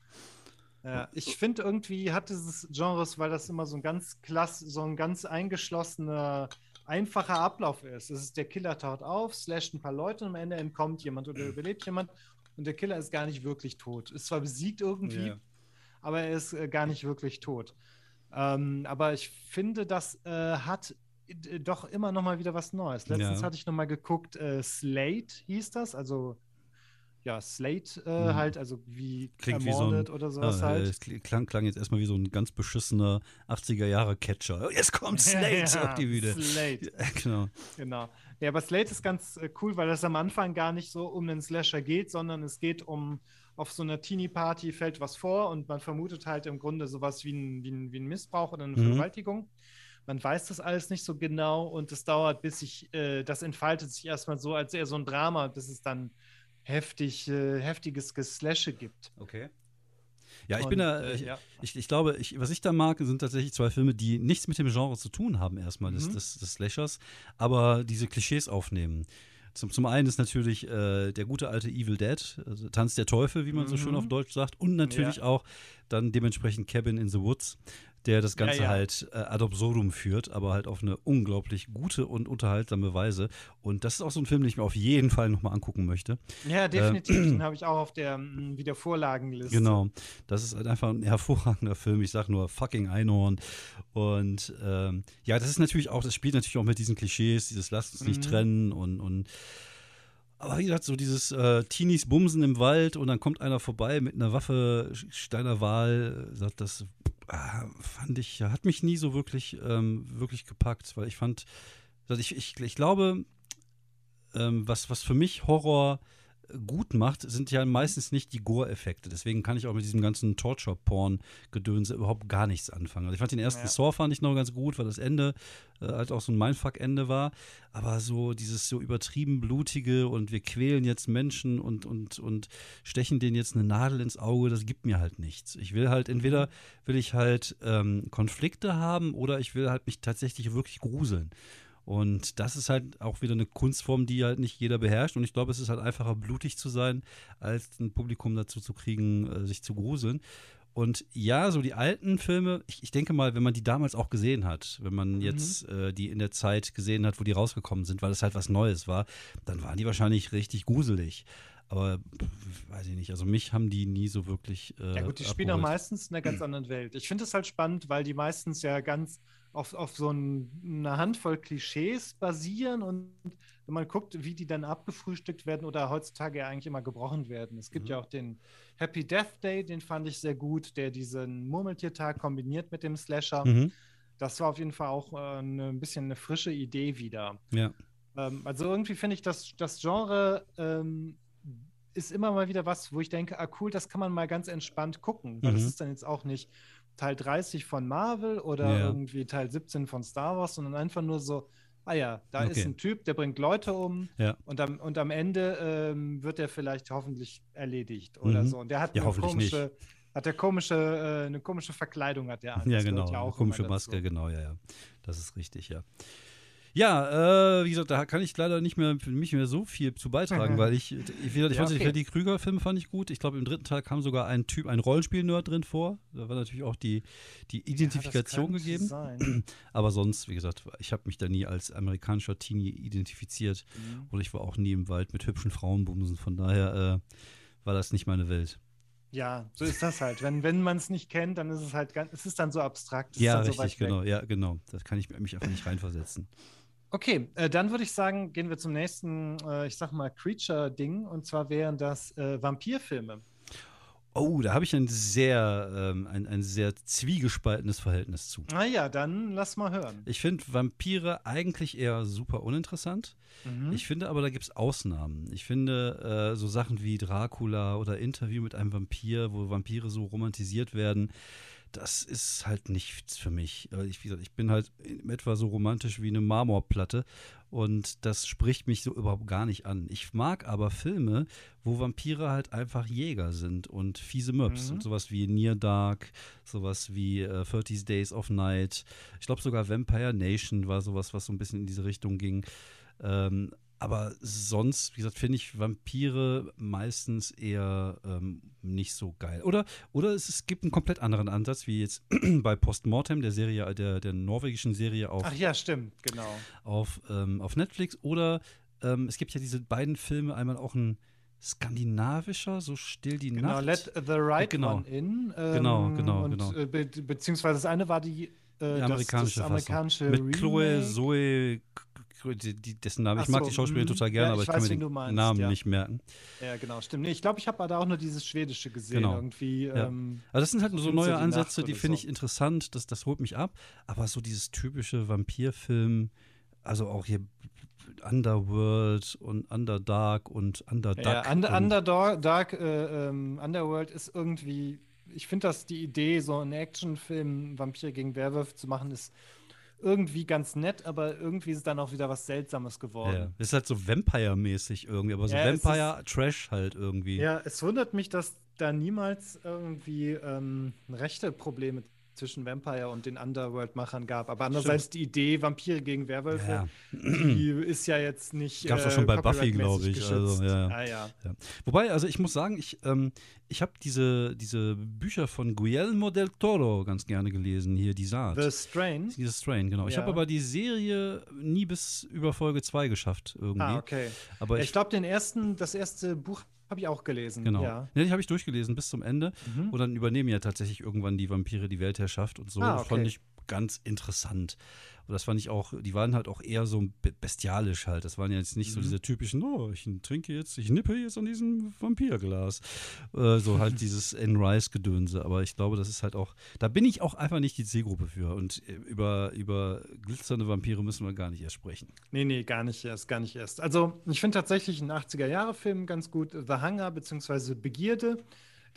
Ja, ich finde irgendwie hat dieses Genres, weil das immer so ein ganz klass, so ein ganz eingeschlossener, einfacher Ablauf ist. Es ist der Killer taucht auf, slasht ein paar Leute und am Ende entkommt jemand oder überlebt jemand und der Killer ist gar nicht wirklich tot. Ist zwar besiegt irgendwie, Ja. aber er ist äh, gar nicht wirklich tot. Ähm, aber ich finde, das äh, hat äh, doch immer noch mal wieder was Neues. Letztens Ja. hatte ich noch mal geguckt, äh, Slate hieß das, also ja, Slate äh, Mhm. halt, also wie Klingt wie so ein- oder sowas ah, halt. es kl- klang, klang jetzt erstmal wie so ein ganz beschissener 80er-Jahre-Catcher. Jetzt kommt Slate Ja, auf die Bühne. Slate, Ja, genau. genau. Ja, aber Slate ist ganz äh, cool, weil das am Anfang gar nicht so um den Slasher geht, sondern es geht um, auf so einer Teenie-Party fällt was vor und man vermutet halt im Grunde sowas wie ein, wie ein, wie ein Missbrauch oder eine Mhm. Vergewaltigung. Man weiß das alles nicht so genau und es dauert, bis sich, äh, das entfaltet sich erstmal so, als eher so ein Drama, bis es dann heftig, äh, heftiges Geslashe gibt. Okay. Ja, ich Und, bin da, äh, ich, ja. ich, ich glaube, ich, was ich da mag, sind tatsächlich zwei Filme, die nichts mit dem Genre zu tun haben, erstmal des, Mhm. des, des Slashers, aber diese Klischees aufnehmen. Zum, zum einen ist natürlich äh, der gute alte Evil Dead, also Tanz der Teufel, wie man so schön Mhm. auf Deutsch sagt, und natürlich Ja. auch dann dementsprechend Cabin in the Woods, der das Ganze Ja, ja. halt äh, ad absurdum führt, aber halt auf eine unglaublich gute und unterhaltsame Weise. Und das ist auch so ein Film, den ich mir auf jeden Fall nochmal angucken möchte. Ja, definitiv. den habe ich auch auf der mm, Wiedervorlagenliste. Genau. Das ist halt einfach ein hervorragender Film. Ich sag nur fucking Einhorn. Und ähm, ja, das ist natürlich auch, das spielt natürlich auch mit diesen Klischees, dieses Lasst uns nicht Mhm. trennen und, und aber wie gesagt, so dieses äh, Teenies bumsen im Wald und dann kommt einer vorbei mit einer Waffe Steiner Wahl, sagt das fand ich, hat mich nie so wirklich, ähm, wirklich gepackt, weil ich fand, dass ich, ich, ich glaube, ähm, was, was für mich Horror gut macht, sind ja meistens nicht die Gore-Effekte. Deswegen kann ich auch mit diesem ganzen Torture-Porn-Gedönse überhaupt gar nichts anfangen. Also ich fand den ersten ja. Saw fand ich noch ganz gut, weil das Ende äh, halt auch so ein Mindfuck-Ende war. Aber so dieses so übertrieben blutige und wir quälen jetzt Menschen und, und, und stechen denen jetzt eine Nadel ins Auge, das gibt mir halt nichts. Ich will halt, entweder mhm. will ich halt ähm, Konflikte haben oder ich will halt mich tatsächlich wirklich gruseln. Und das ist halt auch wieder eine Kunstform, die halt nicht jeder beherrscht. Und ich glaube, es ist halt einfacher, blutig zu sein, als ein Publikum dazu zu kriegen, äh, sich zu gruseln. Und ja, so die alten Filme, ich, ich, denke mal, wenn man die damals auch gesehen hat, wenn man mhm. jetzt äh, die in der Zeit gesehen hat, wo die rausgekommen sind, weil es halt was Neues war, dann waren die wahrscheinlich richtig gruselig. Aber weiß ich nicht, also mich haben die nie so wirklich. Äh, ja, gut, die spielen auch meistens in einer ganz anderen Welt. Ich finde es halt spannend, weil die meistens ja ganz auf, auf so ein, eine Handvoll Klischees basieren und wenn man guckt, wie die dann abgefrühstückt werden oder heutzutage ja eigentlich immer gebrochen werden. Es gibt mhm. ja auch den Happy Death Day, den fand ich sehr gut, der diesen Murmeltiertag kombiniert mit dem Slasher. Mhm. Das war auf jeden Fall auch äh, eine, ein bisschen eine frische Idee wieder. Ja. Ähm, also irgendwie finde ich, dass das Genre ähm, ist immer mal wieder was, wo ich denke, ah cool, das kann man mal ganz entspannt gucken, weil mhm. das ist dann jetzt auch nicht Teil 30 von Marvel oder ja. irgendwie Teil 17 von Star Wars, sondern einfach nur so, ah ja, da okay. ist ein Typ, der bringt Leute um ja. und, am, und am Ende ähm, wird er vielleicht hoffentlich erledigt oder mhm. so. Und der hat ja, eine komische, nicht. hat der komische, äh, eine komische Verkleidung hat der an. Ja, genau, ja eine komische Maske, genau, ja, ja. Das ist richtig, ja. Ja, äh, wie gesagt, da kann ich leider nicht mehr für mich mehr so viel zu beitragen, mhm. weil ich, ich, ich, ich ja, okay. die Freddy Krüger-Filme fand ich gut. Ich glaube, im dritten Teil kam sogar ein Typ, ein Rollenspiel-Nerd drin vor. Da war natürlich auch die, die Identifikation ja, gegeben. Sein. Aber sonst, wie gesagt, ich habe mich da nie als amerikanischer Teenie identifiziert mhm. und ich war auch nie im Wald mit hübschen Frauenbumsen. Von daher äh, war das nicht meine Welt. Ja, so ist das halt. Wenn, wenn man es nicht kennt, dann ist es halt ganz, es ist dann so abstrakt. Ja, richtig, so genau, ja, genau. Das kann ich mich einfach nicht reinversetzen. Okay, äh, dann würde ich sagen, gehen wir zum nächsten, äh, ich sag mal, Creature-Ding. Und zwar wären das äh, Vampirfilme. Oh, da habe ich ein sehr, ähm, ein, ein sehr zwiegespaltenes Verhältnis zu. Na ja, dann lass mal hören. Ich finde Vampire eigentlich eher super uninteressant. Mhm. Ich finde aber, da gibt es Ausnahmen. Ich finde äh, so Sachen wie Dracula oder Interview mit einem Vampir, wo Vampire so romantisiert werden, das ist halt nichts für mich. Ich, wie gesagt, ich bin halt etwa so romantisch wie eine Marmorplatte und das spricht mich so überhaupt gar nicht an. Ich mag aber Filme, wo Vampire halt einfach Jäger sind und fiese Möps. Mhm. Und sowas wie Near Dark, sowas wie äh, 30 Days of Night. Ich glaube sogar Vampire Nation war sowas, was so ein bisschen in diese Richtung ging. Ähm, aber sonst, wie gesagt, finde ich Vampire meistens eher ähm, nicht so geil. Oder, oder es, es, gibt einen komplett anderen Ansatz, wie jetzt bei Postmortem, der Serie, der, der norwegischen Serie auf. Ach ja, stimmt, genau. Auf, ähm, auf Netflix. Oder ähm, es gibt ja diese beiden Filme, einmal auch ein skandinavischer, so still die genau, Nacht. Let the Right genau. One In. Ähm, genau, genau, und, genau. Äh, be beziehungsweise das eine war die, äh, die amerikanische, das, das amerikanische Mit. Chloe Zoe die, dessen Namen. ich mag die Schauspielerin mhm. total gerne, ja, aber ich weiß, kann mir den meinst, Namen ja. nicht merken. Ja, genau, stimmt. Nee, ich glaube, ich habe da auch nur dieses Schwedische gesehen. Genau. Irgendwie, ja. ähm, also das sind halt so neue Ansätze, die finde ich interessant. Das, das holt mich ab. Aber so dieses typische Vampirfilm, also auch hier Underworld und Underdark und Underdark. Ja, Under, Underdark, äh, ähm, Underworld ist irgendwie, ich finde, dass die Idee, so einen Actionfilm Vampir gegen Werwolf zu machen, ist irgendwie ganz nett, aber irgendwie ist es dann auch wieder was Seltsames geworden. Ja. Ist halt so Vampire-mäßig irgendwie, aber so ja, Vampire-Trash halt irgendwie. Ja, es wundert mich, dass da niemals irgendwie ähm, rechte Probleme zwischen Vampire und den Underworld-Machern gab. Aber andererseits Stimmt. die Idee, Vampire gegen Werwölfe, ja. die ist ja jetzt nicht. Gab es äh, schon bei Buffy, glaube ich. Also, ja, ah, ja. ja, Wobei, also ich muss sagen, ich, ähm, ich habe diese, diese Bücher von Guillermo del Toro ganz gerne gelesen, hier die Saat. The Strain. Diese Strain, genau. Ich habe aber die Serie nie bis über Folge 2 geschafft irgendwie. Ah, okay. Aber ich, ich glaube, den ersten, das erste Buch habe ich auch gelesen. Genau. Ja, ja die habe ich durchgelesen bis zum Ende. Mhm. Und dann übernehmen ja tatsächlich irgendwann die Vampire die Weltherrschaft und so. Ah, okay. Fand ich ganz interessant. Und das fand ich auch, die waren halt auch eher so bestialisch halt. Das waren ja jetzt nicht mhm. so diese typischen, oh, ich trinke jetzt, ich nippe jetzt an diesem Vampirglas. Äh, so halt dieses Anne Rice-Gedönse. Aber ich glaube, das ist halt auch, da bin ich auch einfach nicht die Zielgruppe für. Und äh, über, über glitzernde Vampire müssen wir gar nicht erst sprechen. Nee, nee, gar nicht erst, gar nicht erst. Also, ich finde tatsächlich einen 80er-Jahre-Film ganz gut. The Hunger bzw. Begierde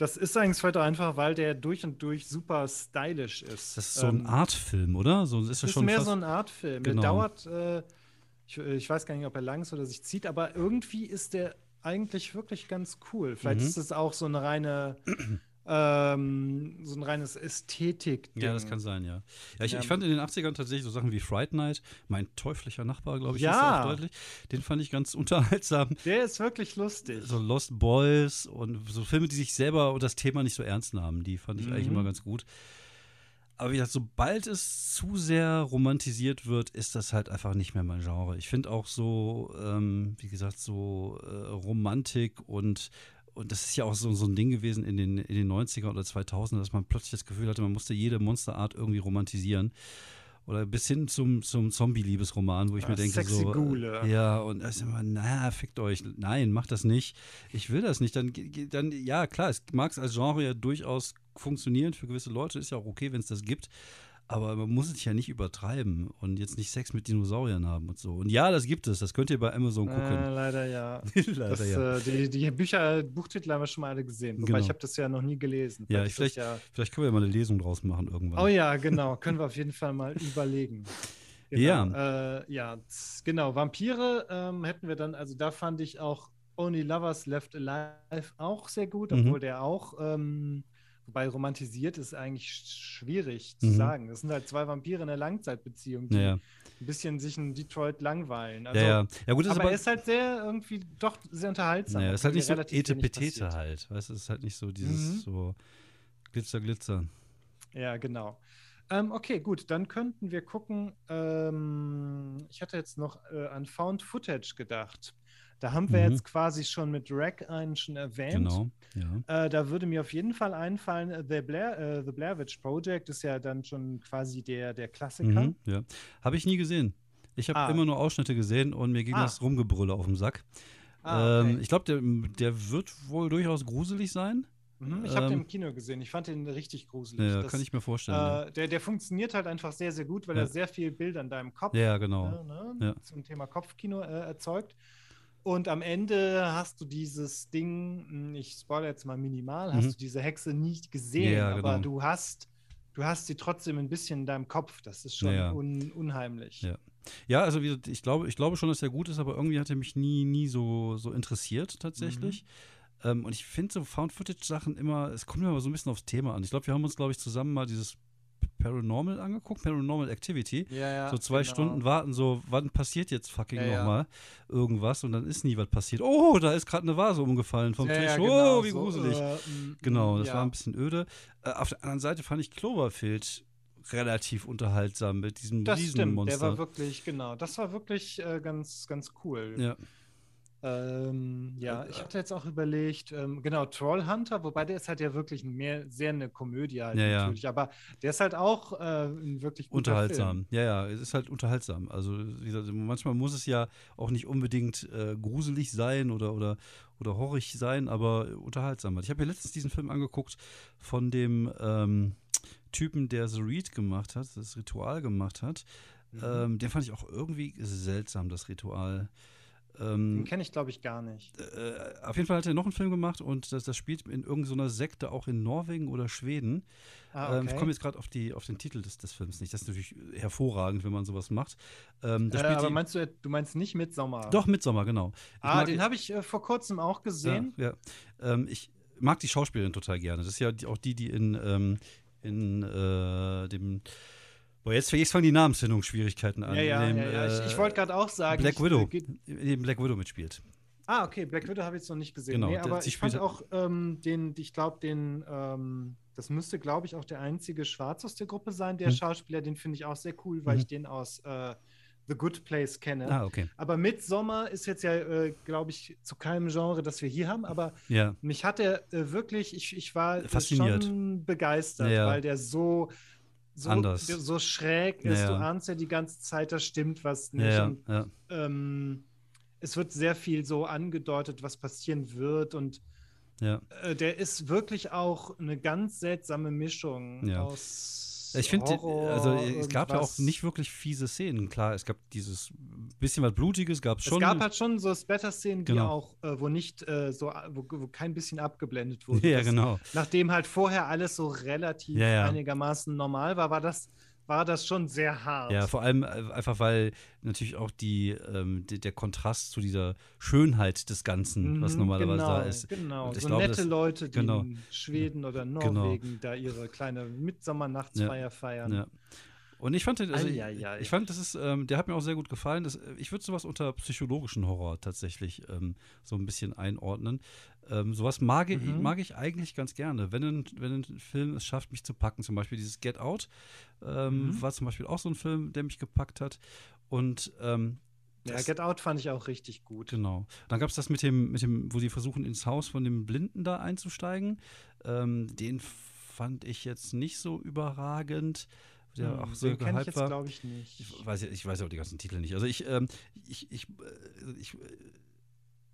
das ist eigentlich heute einfach, weil der durch und durch super stylisch ist. Das ist so ein ähm, Artfilm, oder? So, ist das ist schon mehr so ein Artfilm. Genau. Der dauert, äh, ich, ich, weiß gar nicht, ob er lang ist oder sich zieht, aber irgendwie ist der eigentlich wirklich ganz cool. Vielleicht mhm. ist es auch so eine reine ähm, so ein reines Ästhetik. -Ding. Ja, das kann sein, ja. Ja, ich, ja. ich, fand in den 80ern tatsächlich so Sachen wie Fright Night, mein teuflischer Nachbar, glaube ich, ja. deutlich. Den fand ich ganz unterhaltsam. Der ist wirklich lustig. So Lost Boys und so Filme, die sich selber und das Thema nicht so ernst nahmen, die fand ich mhm. eigentlich immer ganz gut. Aber wie gesagt, sobald es zu sehr romantisiert wird, ist das halt einfach nicht mehr mein Genre. Ich finde auch so, ähm, wie gesagt, so äh, Romantik und und das ist ja auch so, so ein Ding gewesen in den, in den 90er oder 2000er, dass man plötzlich das Gefühl hatte, man musste jede Monsterart irgendwie romantisieren. Oder bis hin zum, zum Zombie-Liebesroman, wo ich ja, mir denke, sexy so. Gule. Ja, und da ist immer, naja, fickt euch. Nein, macht das nicht. Ich will das nicht. Dann, dann ja, klar, es mag es als Genre ja durchaus funktionieren für gewisse Leute. Ist ja auch okay, wenn es das gibt. Aber man muss es ja nicht übertreiben und jetzt nicht Sex mit Dinosauriern haben und so. Und ja, das gibt es. Das könnt ihr bei Amazon gucken. Äh, leider ja. leider das, ja. Äh, die, die, Bücher, Buchtitel haben wir schon mal alle gesehen. Wobei genau. ich habe das ja noch nie gelesen. Ja, ich vielleicht, ja vielleicht können wir ja mal eine Lesung draus machen irgendwann. Oh ja, genau. können wir auf jeden Fall mal überlegen. Genau. Ja. Äh, ja, genau. Vampire ähm, hätten wir dann, also da fand ich auch Only Lovers Left Alive auch sehr gut, mhm. obwohl mhm. der auch ähm, Wobei romantisiert ist eigentlich schwierig zu mhm. sagen. Das sind halt zwei Vampire in einer Langzeitbeziehung, die ja. ein bisschen sich in Detroit langweilen. Also, ja, ja. ja gut, aber, aber er ist halt sehr irgendwie doch sehr unterhaltsam. Ja, ist halt nicht so Etepetete halt. Weißt du, es ist halt nicht so dieses mhm. so Glitzer, Glitzer. Ja, genau. Ähm, okay, gut, dann könnten wir gucken. Ähm, ich hatte jetzt noch äh, an Found Footage gedacht. Da haben wir mhm. jetzt quasi schon mit Rack einen schon erwähnt. Genau. Ja. Äh, da würde mir auf jeden Fall einfallen, äh, The Blair, äh, The Blair Witch Project ist ja dann schon quasi der, der Klassiker. Mhm, ja. Habe ich nie gesehen. Ich habe ah. immer nur Ausschnitte gesehen und mir ging ah. das Rumgebrülle auf dem Sack. Ah, okay. ähm, ich glaube, der, der wird wohl durchaus gruselig sein. Mhm, ich habe ähm, den im Kino gesehen. Ich fand den richtig gruselig. Ja, das, kann ich mir vorstellen. Äh, der, der funktioniert halt einfach sehr, sehr gut, weil ja. er sehr viel Bild an deinem Kopf ja, genau. ne, ja. zum Thema Kopfkino äh, erzeugt. Und am Ende hast du dieses Ding, hm, ich spoilere jetzt mal minimal, hast mhm. du diese Hexe nicht gesehen, ja, aber genau. du hast, du hast sie trotzdem ein bisschen in deinem Kopf. Das ist schon ja. un, unheimlich. Ja. Ja, also ich glaube, ich glaube schon, dass er gut ist, aber irgendwie hat er mich nie, nie so, so interessiert tatsächlich. Mhm. Ähm, und ich finde so Found-Footage-Sachen immer, es kommt mir aber so ein bisschen aufs Thema an. Ich glaube, wir haben uns, glaube ich, zusammen mal dieses Paranormal angeguckt, Paranormal Activity. Ja, ja, so zwei genau. Stunden warten, so, wann passiert jetzt fucking ja, nochmal irgendwas und dann ist nie was passiert. Oh, da ist gerade eine Vase umgefallen vom Tisch. Genau, oh, wie gruselig. So, äh, genau, das war ein bisschen öde. Äh, auf der anderen Seite fand ich Cloverfield relativ unterhaltsam mit diesem das Riesenmonster. Stimmt, der war wirklich, genau, das war wirklich äh, ganz, ganz cool. Ja. Ähm, ja, ich hatte jetzt auch überlegt, ähm, genau, Trollhunter, wobei der ist halt ja wirklich mehr sehr eine Komödie halt ja, natürlich, ja. aber der ist halt auch äh, ein wirklich guter Unterhaltsam, Film. ja, ja, es ist halt unterhaltsam. Also wie gesagt, manchmal muss es ja auch nicht unbedingt äh, gruselig sein oder, oder, oder horrig sein, aber unterhaltsam. Ich habe mir letztens diesen Film angeguckt von dem ähm, Typen, der The Read gemacht hat, das Ritual gemacht hat. Mhm. Ähm, den fand ich auch irgendwie seltsam, das Ritual. Ähm, Den kenne ich, glaube ich, gar nicht. Äh, auf jeden Fall hat er noch einen Film gemacht und das, das spielt in irgendeiner Sekte auch in Norwegen oder Schweden. Ah, okay. ähm, ich komme jetzt gerade auf, auf den Titel des, des Films nicht. Das ist natürlich hervorragend, wenn man sowas macht. Ähm, äh, aber meinst du, du meinst nicht Midsommar? Doch, Midsommar, genau. Ich ah, mag, den habe ich äh, vor kurzem auch gesehen. Ja, ja. Ähm, ich mag die Schauspielerin total gerne. Das ist ja die, auch die, die in, ähm, in äh, dem Boah, jetzt, jetzt fangen die Namensfindungsschwierigkeiten an. Ja, ja, dem, ja, ja. Ich, ich wollte gerade auch sagen. Black ich, Widow. In Black Widow mitspielt. Ah, okay. Black Widow habe ich jetzt noch nicht gesehen. Genau, nee, aber ich fand auch ähm, den, ich glaube, den, ähm, das müsste, glaube ich, auch der einzige Schwarz aus der Gruppe sein, der hm. Schauspieler. Den finde ich auch sehr cool, weil hm. ich den aus äh, The Good Place kenne. Ah, okay. Aber Midsommar ist jetzt ja, äh, glaube ich, zu keinem Genre, das wir hier haben. Aber ja. mich hat er äh, wirklich, ich, ich war Fasziniert. schon begeistert, ja. weil der so so, anders. so schräg ist. Ja, Du ahnst ja die ganze Zeit, da stimmt was nicht. Ja, Und, ja. ähm, es wird sehr viel so angedeutet, was passieren wird. Und äh, der ist wirklich auch eine ganz seltsame Mischung aus. Ich finde, also es gab ja auch nicht wirklich fiese Szenen. Klar, es gab dieses bisschen was Blutiges, gab es schon. Es gab halt schon so Splatter-Szenen, die Genau. auch, äh, wo nicht äh, so, wo, wo kein bisschen abgeblendet wurde. ja, Das- genau. Nachdem halt vorher alles so relativ Ja, ja. einigermaßen normal war, war das, war das schon sehr hart. Ja, vor allem äh, einfach, weil natürlich auch die, ähm, die, der Kontrast zu dieser Schönheit des Ganzen, was Mhm, normalerweise genau, da ist. Genau, so glaube, nette das- Leute, die genau. in Schweden oder Genau. Norwegen da ihre kleine Mitsommernachtsfeier feiern. Ja. Und ich fand, den- also ich, Eieiei. ich fand, das ist, ähm, der hat mir auch sehr gut gefallen. Das, ich würde sowas unter psychologischen Horror tatsächlich ähm, so ein bisschen einordnen. Ähm, sowas mag, ich- Mhm. mag ich eigentlich ganz gerne. Wenn ein, wenn ein Film es schafft, mich zu packen, zum Beispiel dieses Get Out, ähm, Mhm. war zum Beispiel auch so ein Film, der mich gepackt hat. Und ähm, Ja, Get Out fand ich auch richtig gut. Genau. Dann gab es das mit dem, mit dem, wo die versuchen, ins Haus von dem Blinden da einzusteigen. Ähm, den fand ich jetzt nicht so überragend. Der Hm, auch so den kenne ich gehypt jetzt, war. glaube ich, nicht. Ich weiß, ich weiß aber die ganzen Titel nicht. Also ich, ähm, ich, ich, äh, ich, äh,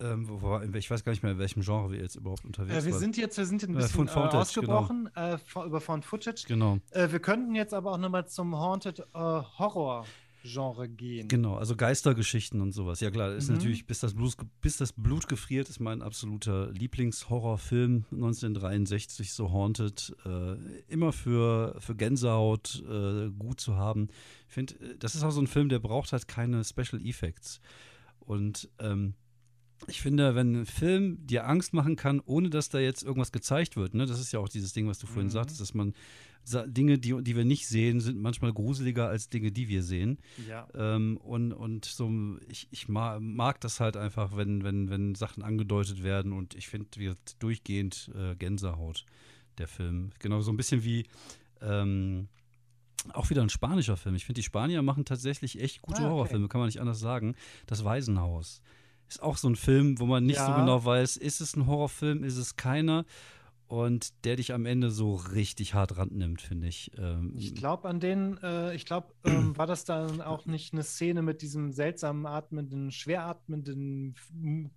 ähm, wo ich weiß gar nicht mehr, in welchem Genre wir jetzt überhaupt unterwegs Äh, wir waren. sind jetzt, wir sind ein Äh, bisschen äh, Footage, genau. ausgebrochen äh, vor- über Found Footage. Genau, Äh, wir könnten jetzt aber auch nochmal zum Haunted äh, Horror Genre gehen. genau. Also Geistergeschichten und sowas. Ja klar, ist Mhm. natürlich, bis das, Blut, bis das Blut gefriert, ist mein absoluter Lieblingshorrorfilm 1963, so Haunted. Äh, immer für, für Gänsehaut äh, gut zu haben. Ich finde, äh, das ist auch so ein Film, der braucht halt keine Special Effects. Und ähm, ich finde, wenn ein Film dir Angst machen kann, ohne dass da jetzt irgendwas gezeigt wird, ne, das ist ja auch dieses Ding, was du vorhin Mhm. sagtest, dass man Dinge, die, die wir nicht sehen, sind manchmal gruseliger als Dinge, die wir sehen. Ja. Ähm, und, und so, ich, ich mag, mag das halt einfach, wenn, wenn, wenn Sachen angedeutet werden und ich finde, wird durchgehend äh, Gänsehaut, der Film. Genau, so ein bisschen wie ähm, auch wieder ein spanischer Film. Ich finde, die Spanier machen tatsächlich echt gute Ah, okay. Horrorfilme, kann man nicht anders sagen. Das Waisenhaus ist auch so ein Film, wo man nicht so Ja. genau weiß, ist es ein Horrorfilm, ist es keiner. Und der dich am Ende so richtig hart rannimmt, finde ich. Ähm, Ich glaube, an den, äh, ich glaube, ähm, war das dann auch nicht eine Szene mit diesem seltsamen atmenden, schwer atmenden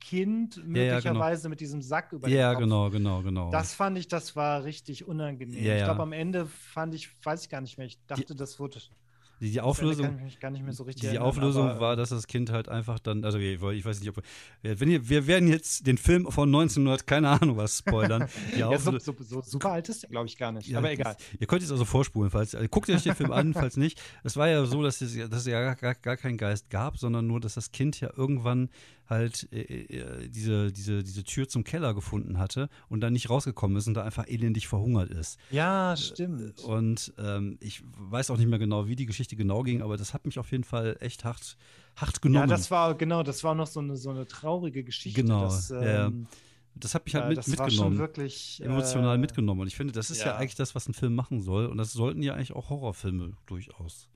Kind, ja, möglicherweise mit diesem Sack über ja, genau, genau, genau. Das fand ich, das war richtig unangenehm. Ja, ich ja. glaube, am Ende fand ich, weiß ich gar nicht mehr. Ich dachte, das wurde. Die, die Auflösung, so Die erinnern, Auflösung war, dass das Kind halt einfach dann, also ich weiß nicht, ob wir, wenn ihr, wir werden jetzt den Film von 1900, keine Ahnung was spoilern. Ja, so, so, so super alt ist der, glaube ich, gar nicht. Ja, aber egal. Ihr könnt jetzt also vorspulen, falls, also guckt euch den Film an, falls nicht. Es war ja so, dass es, ja- dass es ja gar, gar, gar keinen Geist gab, sondern nur, dass das Kind ja irgendwann halt äh, äh, diese, diese, diese Tür zum Keller gefunden hatte und dann nicht rausgekommen ist und da einfach elendig verhungert ist. Ja, stimmt. Und ähm, ich weiß auch nicht mehr genau, wie die Geschichte genau ging, aber das hat mich auf jeden Fall echt hart, hart genommen. Ja, das war, genau, das war noch so eine, so eine traurige Geschichte. Genau, Das, ja, ja. ähm, Das hat mich halt äh, mit, das war schon mitgenommen. wirklich. emotional äh, mitgenommen. Und ich finde, das ist ja. ja. eigentlich das, was ein Film machen soll. Und das sollten ja eigentlich auch Horrorfilme durchaus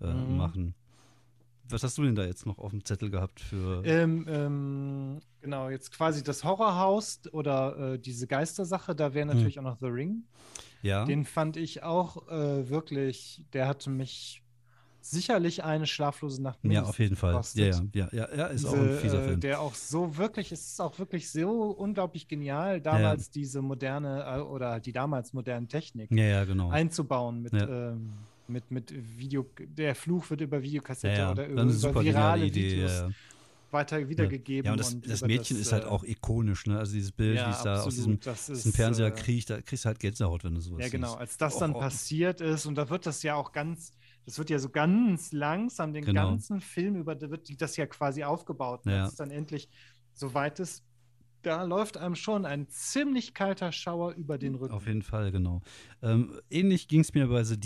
äh, Mhm. machen. Was hast du denn da jetzt noch auf dem Zettel gehabt für. Ähm, ähm, genau, jetzt quasi das Horrorhaus oder äh, diese Geistersache, da wäre natürlich auch noch The Ring. ja? Den fand ich auch äh, wirklich, der hatte mich sicherlich eine schlaflose Nacht ja, auf jeden Fall. Ja, ja, ja, ja, ja, ist auch Diese, ein fieser äh, Film. Der auch so wirklich, es ist auch wirklich so unglaublich genial, damals diese moderne äh, oder die damals modernen Technik Ja, ja, genau. einzubauen mit, Ja. ähm, mit, mit Video, der Fluch wird über ja, Videokassette ja. oder Dann über, über virale Idee. Videos Ja, ja. weiter wiedergegeben. ja, und das, und das Mädchen ist halt äh, auch ikonisch, ne? Also dieses Bild, ja, wie es da aus diesem, das diesem ist, Fernseher äh, kriegt, da kriegst du halt Gänsehaut, wenn du sowas Ja, genau. Als das dann Oh, oh. passiert ist, und da wird das ja auch ganz, das wird ja so ganz langsam, den Genau. ganzen Film über, da wird das ja quasi aufgebaut. Und Ja. Als es dann endlich so weit ist, da läuft einem schon ein ziemlich kalter Schauer über den Rücken. Auf jeden Fall, genau. Ähm, ähnlich ging es mir bei The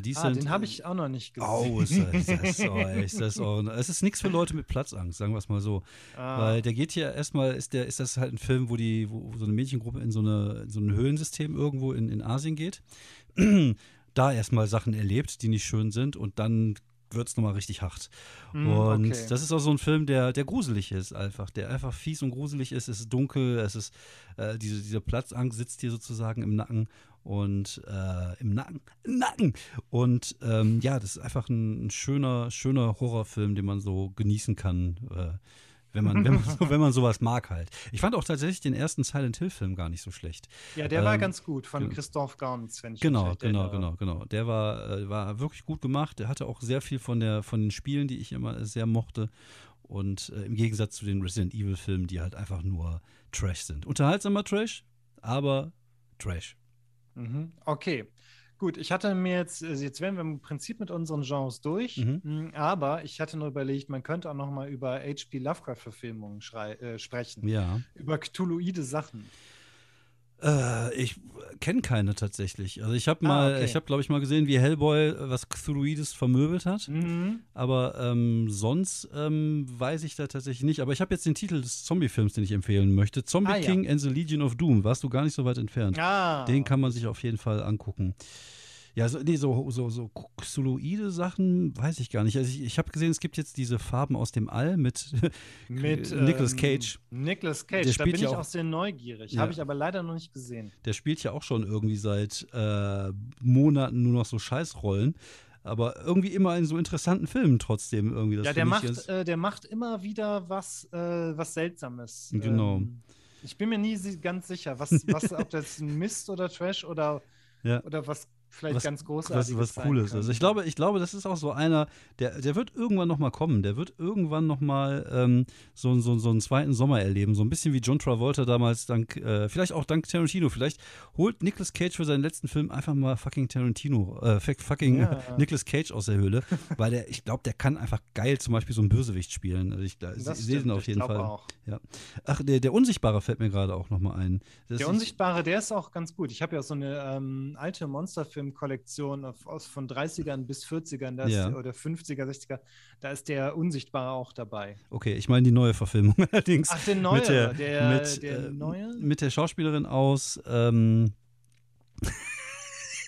Descent. The ah, Descent. den habe ich auch noch nicht gesehen. Oh, ist das, ist echt, das ist auch, es ist nichts für Leute mit Platzangst, sagen wir es mal so. Ah, Weil der geht hier erstmal, ist, der, ist das halt ein Film, wo, die, wo so eine Mädchengruppe in so, eine, in so ein Höhlensystem irgendwo in, in Asien geht. da erstmal Sachen erlebt, die nicht schön sind und dann wird es nochmal richtig hart. hm, Und okay. das ist auch so ein Film, der, der gruselig ist einfach, der einfach fies und gruselig ist. Es ist dunkel, es ist, äh, diese, diese Platzangst sitzt dir sozusagen im Nacken. Und äh, im Nacken, im Nacken. Und ähm, ja, das ist einfach ein, ein, schöner, schöner Horrorfilm, den man so genießen kann. Äh, wenn man, wenn, man wenn man sowas mag halt. Ich fand auch tatsächlich den ersten Silent Hill-Film gar nicht so schlecht. Ja, der ähm, war ganz gut, von Christoph Gans, wenn ich Genau, mich genau, genau, genau. Der war, äh, war wirklich gut gemacht. Der hatte auch sehr viel von, der, von den Spielen, die ich immer sehr mochte. Und äh, im Gegensatz zu den Resident Evil-Filmen, die halt einfach nur Trash sind. Unterhaltsamer Trash, aber Trash. Mhm. Okay. Gut, ich hatte mir jetzt, also jetzt wären wir im Prinzip mit unseren Genres durch, mhm. Mm, aber ich hatte nur überlegt, man könnte auch noch mal über H.P. Lovecraft-Verfilmungen äh, sprechen. Ja. Über Cthulhuide Sachen. Äh, ich kenne keine tatsächlich. Also ich habe ah, mal, ah, okay. ich habe glaube ich mal gesehen, wie Hellboy äh, was Cthulhuides vermöbelt hat. Mhm. Aber ähm, sonst ähm, weiß ich da tatsächlich nicht. Aber ich habe jetzt den Titel des Zombie-Films, den ich empfehlen möchte: Zombie ah, King ja. and the Legion of Doom. Warst du gar nicht so weit entfernt? Ah. Den kann man sich auf jeden Fall angucken. Ja, so, nee, so, so, so Xyloide Sachen weiß ich gar nicht. Also ich, ich habe gesehen, es gibt jetzt diese Farben aus dem All mit, mit Nicolas ähm, Cage. Nicolas Cage, der da bin ich auch, auch sehr neugierig. Ja. Habe ich aber leider noch nicht gesehen. Der spielt ja auch schon irgendwie seit äh, Monaten nur noch so Scheißrollen aber irgendwie immer in so interessanten Filmen trotzdem irgendwie. Das ja, der macht, äh, der macht immer wieder was, äh, was Seltsames. Genau. Ähm, ich bin mir nie ganz sicher, was, was ob das Mist oder Trash oder, ja. oder was vielleicht was, ganz großartig was, was Cooles. Also ich glaube, ich glaube, das ist auch so einer, der, der wird irgendwann noch mal kommen. Der wird irgendwann noch mal ähm, so, so, so einen zweiten Sommer erleben. So ein bisschen wie John Travolta damals, dank, äh, vielleicht auch dank Tarantino. Vielleicht holt Nicolas Cage für seinen letzten Film einfach mal fucking Tarantino, äh, fucking ja. Nicolas Cage aus der Höhle, weil der, ich glaube, der kann einfach geil zum Beispiel so einen Bösewicht spielen. Also ich, sehe den auf jeden Fall. Auch. Ja. Ach, der, der Unsichtbare fällt mir gerade auch noch mal ein. Das der Unsichtbare, der ist auch ganz gut. Ich habe ja so eine ähm, alte Monsterfilm Filmkollektion aus, von 30ern bis 40ern ja. ist, oder 50er, 60er, da ist der Unsichtbare auch dabei. Okay, ich meine die neue Verfilmung allerdings. Ach, der neue, mit der, der, mit, der äh, neue? Mit der Schauspielerin aus ähm,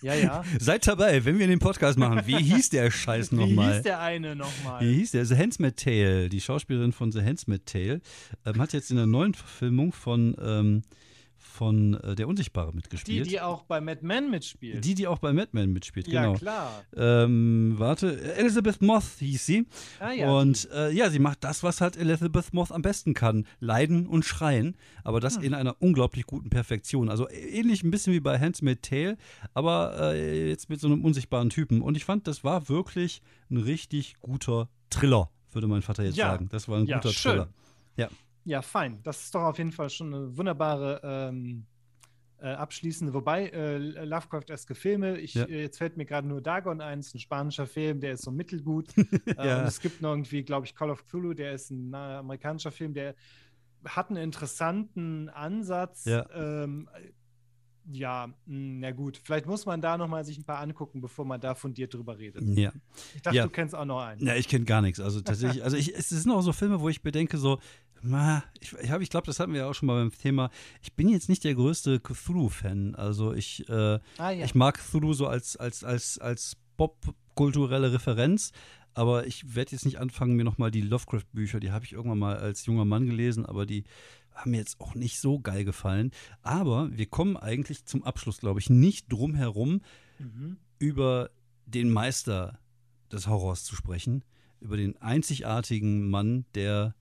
Ja, ja. Seid dabei, wenn wir den Podcast machen. Wie hieß der Scheiß nochmal? Wie hieß der eine nochmal? Wie hieß der? The Handsmaid Tale. Die Schauspielerin von The Handsmaid Tale ähm, hat jetzt in der neuen Verfilmung von ähm, von äh, Der Unsichtbare mitgespielt. Die, die auch bei Mad Men mitspielt. Die, die auch bei Mad Men mitspielt, genau. Ja, klar. Ähm, warte, Elizabeth Moth hieß sie. Ah, ja. Und äh, ja, sie macht das, was halt Elizabeth Moth am besten kann: leiden und schreien. Aber das hm. in einer unglaublich guten Perfektion. Also ähnlich ein bisschen wie bei Handmaid's Tale, aber äh, jetzt mit so einem unsichtbaren Typen. Und ich fand, das war wirklich ein richtig guter Thriller, würde mein Vater jetzt ja. sagen. Das war ein ja, guter schön. Thriller. Ja. Ja, fein. Das ist doch auf jeden Fall schon eine wunderbare ähm, äh, abschließende. Wobei, äh, Lovecraft-eske Filme, ich, ja. äh, jetzt fällt mir gerade nur Dagon ein, ist ein spanischer Film, der ist so mittelgut. Äh, ja. und es gibt noch irgendwie, glaube ich, Call of Cthulhu, der ist ein amerikanischer Film, der hat einen interessanten Ansatz. Ja. Ähm, ja, hm, na gut. Vielleicht muss man da noch mal sich ein paar angucken, bevor man da fundiert drüber redet. Ja. Ich dachte, ja. du kennst auch noch einen. Ja, ich kenne gar nichts. Also tatsächlich, also ich, es sind auch so Filme, wo ich bedenke, so, ich, ich, ich glaube, das hatten wir ja auch schon mal beim Thema. Ich bin jetzt nicht der größte Cthulhu-Fan. Also ich, äh, ah, ja. ich mag Cthulhu so als, als, als, als popkulturelle Referenz. Aber ich werde jetzt nicht anfangen, mir nochmal die Lovecraft-Bücher, die habe ich irgendwann mal als junger Mann gelesen, aber die haben mir jetzt auch nicht so geil gefallen. Aber wir kommen eigentlich zum Abschluss, glaube ich, nicht drum herum, mhm. über den Meister des Horrors zu sprechen, über den einzigartigen Mann, der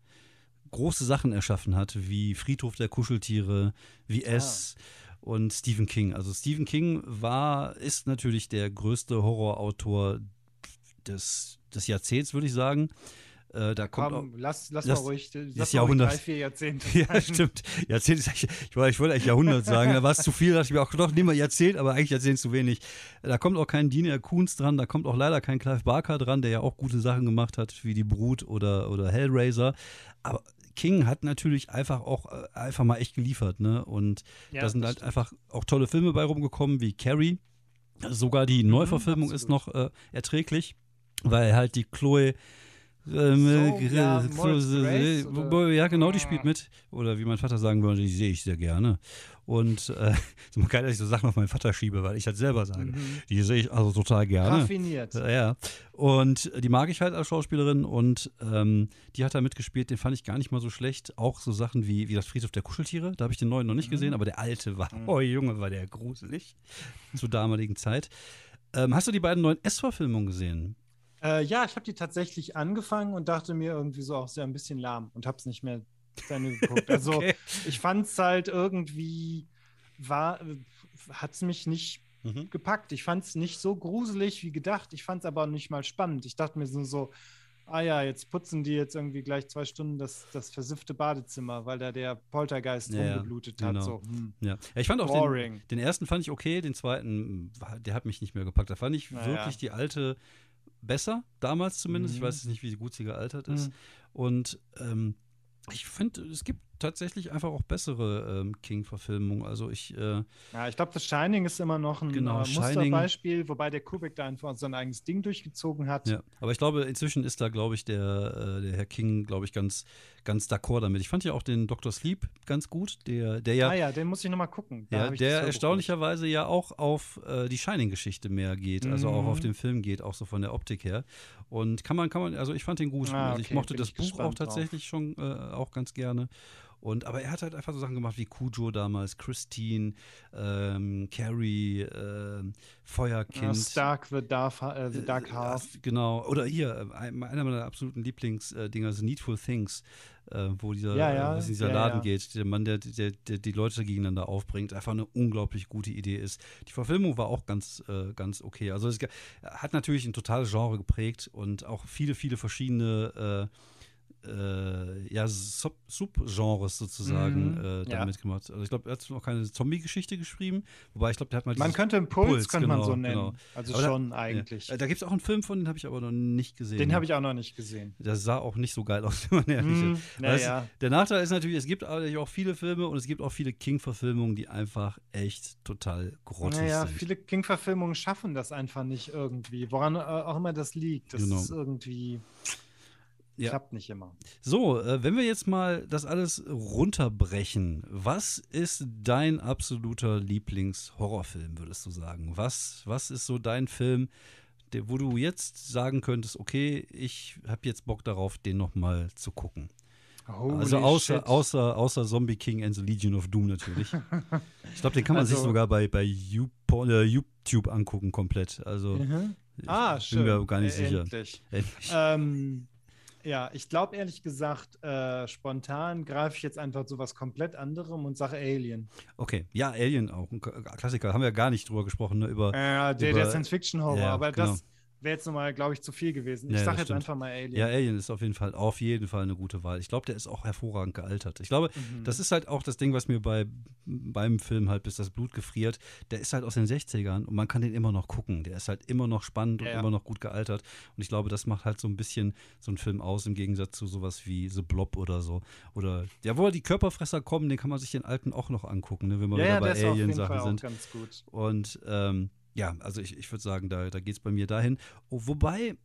große Sachen erschaffen hat, wie Friedhof der Kuscheltiere, wie ah. S und Stephen King. Also Stephen King war, ist natürlich der größte Horrorautor des, des Jahrzehnts, würde ich sagen. Äh, da kommt Komm, auch, lass, lass das, mal ruhig, das Jahrhundert. drei, vier Jahrzehnte. ja, stimmt. Jahrzehnt ist, ich, ich, wollte eigentlich Jahrhundert sagen, da war es zu viel, da dachte ich mir auch, doch, nehmen wir Jahrzehnt, aber eigentlich Jahrzehnt zu wenig. Da kommt auch kein Dean Kuhns dran, da kommt auch leider kein Clive Barker dran, der ja auch gute Sachen gemacht hat, wie Die Brut oder, oder Hellraiser. Aber King hat natürlich einfach auch äh, einfach mal echt geliefert, ne? Und ja, da sind halt stimmt. einfach auch tolle Filme bei rumgekommen, wie Carrie. Sogar die mhm, Neuverfilmung mhm, ist noch äh, erträglich, weil halt die Chloe Ähm, So, ja, äh, Grace, äh, ja, genau, die spielt mit. Oder wie mein Vater sagen würde, die sehe ich sehr gerne. Und äh, ist immer geil, dass ich so Sachen auf meinen Vater schiebe, weil ich das selber sage. Mhm. Die sehe ich also total gerne. Raffiniert. Ja, ja. Und die mag ich halt als Schauspielerin und ähm, die hat da mitgespielt, den fand ich gar nicht mal so schlecht. Auch so Sachen wie, wie das Friedhof der Kuscheltiere, da habe ich den neuen noch nicht gesehen, aber der alte war, oh Junge, war der gruselig zur damaligen Zeit. Ähm, hast du die beiden neuen S-Verfilmungen gesehen? Äh, ja, ich habe die tatsächlich angefangen und dachte mir irgendwie so auch sehr ein bisschen lahm und habe es nicht mehr zu Ende geguckt. Also Okay. ich fand es halt irgendwie, war, hat es mich nicht Mhm. gepackt. Ich fand es nicht so gruselig wie gedacht. Ich fand es aber nicht mal spannend. Ich dachte mir so, so, ah ja, jetzt putzen die jetzt irgendwie gleich zwei Stunden das, das versiffte Badezimmer, weil da der Poltergeist Ja, ja, rumgeblutet hat. genau. So, hm, Ja. ja, ich fand auch den, boring. den ersten fand ich okay, den zweiten, der hat mich nicht mehr gepackt. Da fand ich Naja. wirklich die alte besser, damals zumindest. Ich Mhm. weiß jetzt nicht, wie gut sie gealtert ist. Mhm. Und ähm, ich finde, es gibt tatsächlich einfach auch bessere ähm, King-Verfilmungen. Also ich, äh, Ja, ich glaube, das Shining ist immer noch ein Genau, äh, Musterbeispiel, wobei der Kubrick da einfach sein eigenes Ding durchgezogen hat. ja, aber ich glaube, inzwischen ist da, glaube ich, der, äh, der Herr King, glaube ich, ganz, ganz d'accord damit. Ich fand ja auch den Dr. Sleep ganz gut, der, der ja, Ah ja, den muss ich nochmal gucken. Da ja ich der erstaunlicherweise ja auch auf äh, die Shining-Geschichte mehr geht, also auch Mhm. auf den Film geht, auch so von der Optik her. Und kann man, kann man, also ich fand den gut. Ah, also ich okay, mochte bin das ich Buch auch gespannt drauf. tatsächlich schon äh, auch ganz gerne. Und, aber er hat halt einfach so Sachen gemacht wie Cujo damals, Christine, ähm, Carrie, ähm, Feuerkind. Ja, Stark the Dark, äh, the Dark Äh, Half. äh, Genau. Oder hier, äh, ein- einer meiner absoluten Lieblingsdinger, The Needful Things, äh, wo dieser, Ja, ja, äh, in dieser Laden geht, der Mann, der, der, der die Leute gegeneinander aufbringt, einfach eine unglaublich gute Idee ist. Die Verfilmung war auch ganz, äh, ganz okay. Also es hat natürlich ein totales Genre geprägt und auch viele, viele verschiedene äh, äh, ja, Sub- Subgenres sozusagen Mhm, äh, ja. damit gemacht. Also ich glaube, er hat noch keine Zombie-Geschichte geschrieben, wobei ich glaube, der hat mal Man könnte Impuls, Puls, könnte man genau, so nennen. genau. Also Aber da- schon eigentlich. Ja. Äh, Da gibt es auch einen Film von, den habe ich aber noch nicht gesehen. Den habe ich auch noch nicht gesehen. Das sah auch nicht so geil aus, wenn man ehrlich Hm, ist. Es- naja. Der Nachteil ist natürlich, es gibt auch viele Filme und es gibt auch viele King-Verfilmungen, die einfach echt total grottig Naja, sind. viele King-Verfilmungen schaffen das einfach nicht irgendwie. Woran äh, auch immer das liegt. Das Genau. ist irgendwie. Ja. Klappt nicht immer. So, äh, wenn wir jetzt mal das alles runterbrechen, was ist dein absoluter Lieblings-Horrorfilm, würdest du sagen? Was, was ist so dein Film, der, wo du jetzt sagen könntest, okay, ich habe jetzt Bock darauf, den nochmal zu gucken? also Holy außer, shit. außer, außer Zombie King and the Legion of Doom natürlich. ich glaube, den kann man sich Also- sogar bei, bei YouPorn, äh, YouTube angucken komplett. Also Mhm. ich Ah, bin schön. mir gar nicht Äh, sicher. Endlich. Endlich. Ähm, ja, ich glaube ehrlich gesagt, äh, spontan greife ich jetzt einfach zu was komplett anderem und sage Alien. Okay, ja, Alien auch, ein Klassiker. Haben wir ja gar nicht drüber gesprochen, ne? Über, Äh, der, über- der Science-Fiction-Horror, Ja, aber genau. das wäre jetzt nochmal, glaube ich, zu viel gewesen. Ich Ja, sage jetzt stimmt. einfach mal Alien. Ja, Alien ist auf jeden Fall, auf jeden Fall eine gute Wahl. Ich glaube, der ist auch hervorragend gealtert. Ich glaube, Mhm. das ist halt auch das Ding, was mir bei, beim Film halt bis das Blut gefriert. Der ist halt aus den 60ern und man kann den immer noch gucken. Der ist halt immer noch spannend und Ja, ja. immer noch gut gealtert. Und ich glaube, das macht halt so ein bisschen so einen Film aus, im Gegensatz zu sowas wie The Blob oder so. Oder, ja, wo die Körperfresser kommen, den kann man sich den alten auch noch angucken, ne, wenn wir ja, wieder ja, der bei Alien-Sachen sind. ganz gut. Und ähm, ja, also ich, ich würde sagen, da, da geht es bei mir dahin. Oh, wobei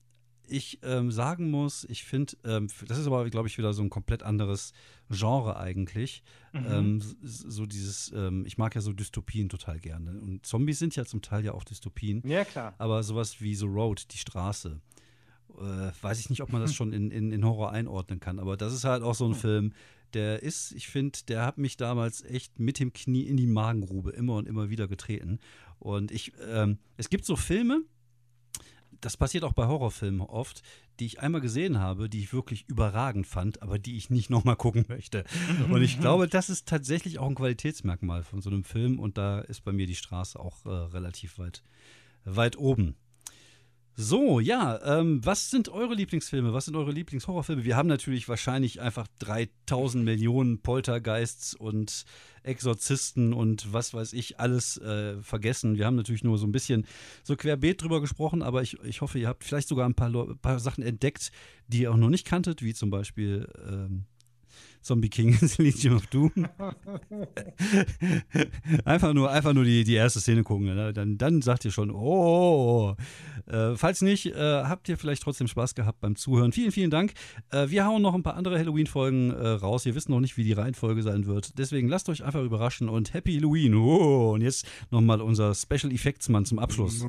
ich ähm, sagen muss, ich finde, ähm, das ist aber, glaube ich, wieder so ein komplett anderes Genre eigentlich. Mhm. Ähm, so dieses, ähm, ich mag ja so Dystopien total gerne. Und Zombies sind ja zum Teil ja auch Dystopien. Ja, klar. Aber sowas wie The Road, die Straße, äh, weiß ich nicht, ob man das schon in, in, in Horror einordnen kann. Aber das ist halt auch so ein Film, der ist, ich finde, der hat mich damals echt mit dem Knie in die Magengrube immer und immer wieder getreten. Und ich, ähm, es gibt so Filme, das passiert auch bei Horrorfilmen oft, die ich einmal gesehen habe, die ich wirklich überragend fand, aber die ich nicht nochmal gucken möchte. Und ich glaube, das ist tatsächlich auch ein Qualitätsmerkmal von so einem Film und da ist bei mir die Straße auch äh, relativ weit, weit oben. So, ja, ähm, was sind eure Lieblingsfilme? Was sind eure Lieblingshorrorfilme? Wir haben natürlich wahrscheinlich einfach 3000 Millionen Poltergeists und Exorzisten und was weiß ich alles äh, vergessen. Wir haben natürlich nur so ein bisschen so querbeet drüber gesprochen, aber ich, ich hoffe, ihr habt vielleicht sogar ein paar, paar Sachen entdeckt, die ihr auch noch nicht kanntet, wie zum Beispiel ähm, Zombie King Legion of Doom. einfach nur, einfach nur die, die erste Szene gucken, ne? dann, dann sagt ihr schon, oh, Äh, falls nicht, äh, habt ihr vielleicht trotzdem Spaß gehabt beim Zuhören. Vielen, vielen Dank. Äh, wir hauen noch ein paar andere Halloween-Folgen äh, raus. Wir wissen noch nicht, wie die Reihenfolge sein wird. Deswegen lasst euch einfach überraschen und Happy Halloween. Oh, und jetzt nochmal unser Special Effects Mann zum Abschluss. Oh.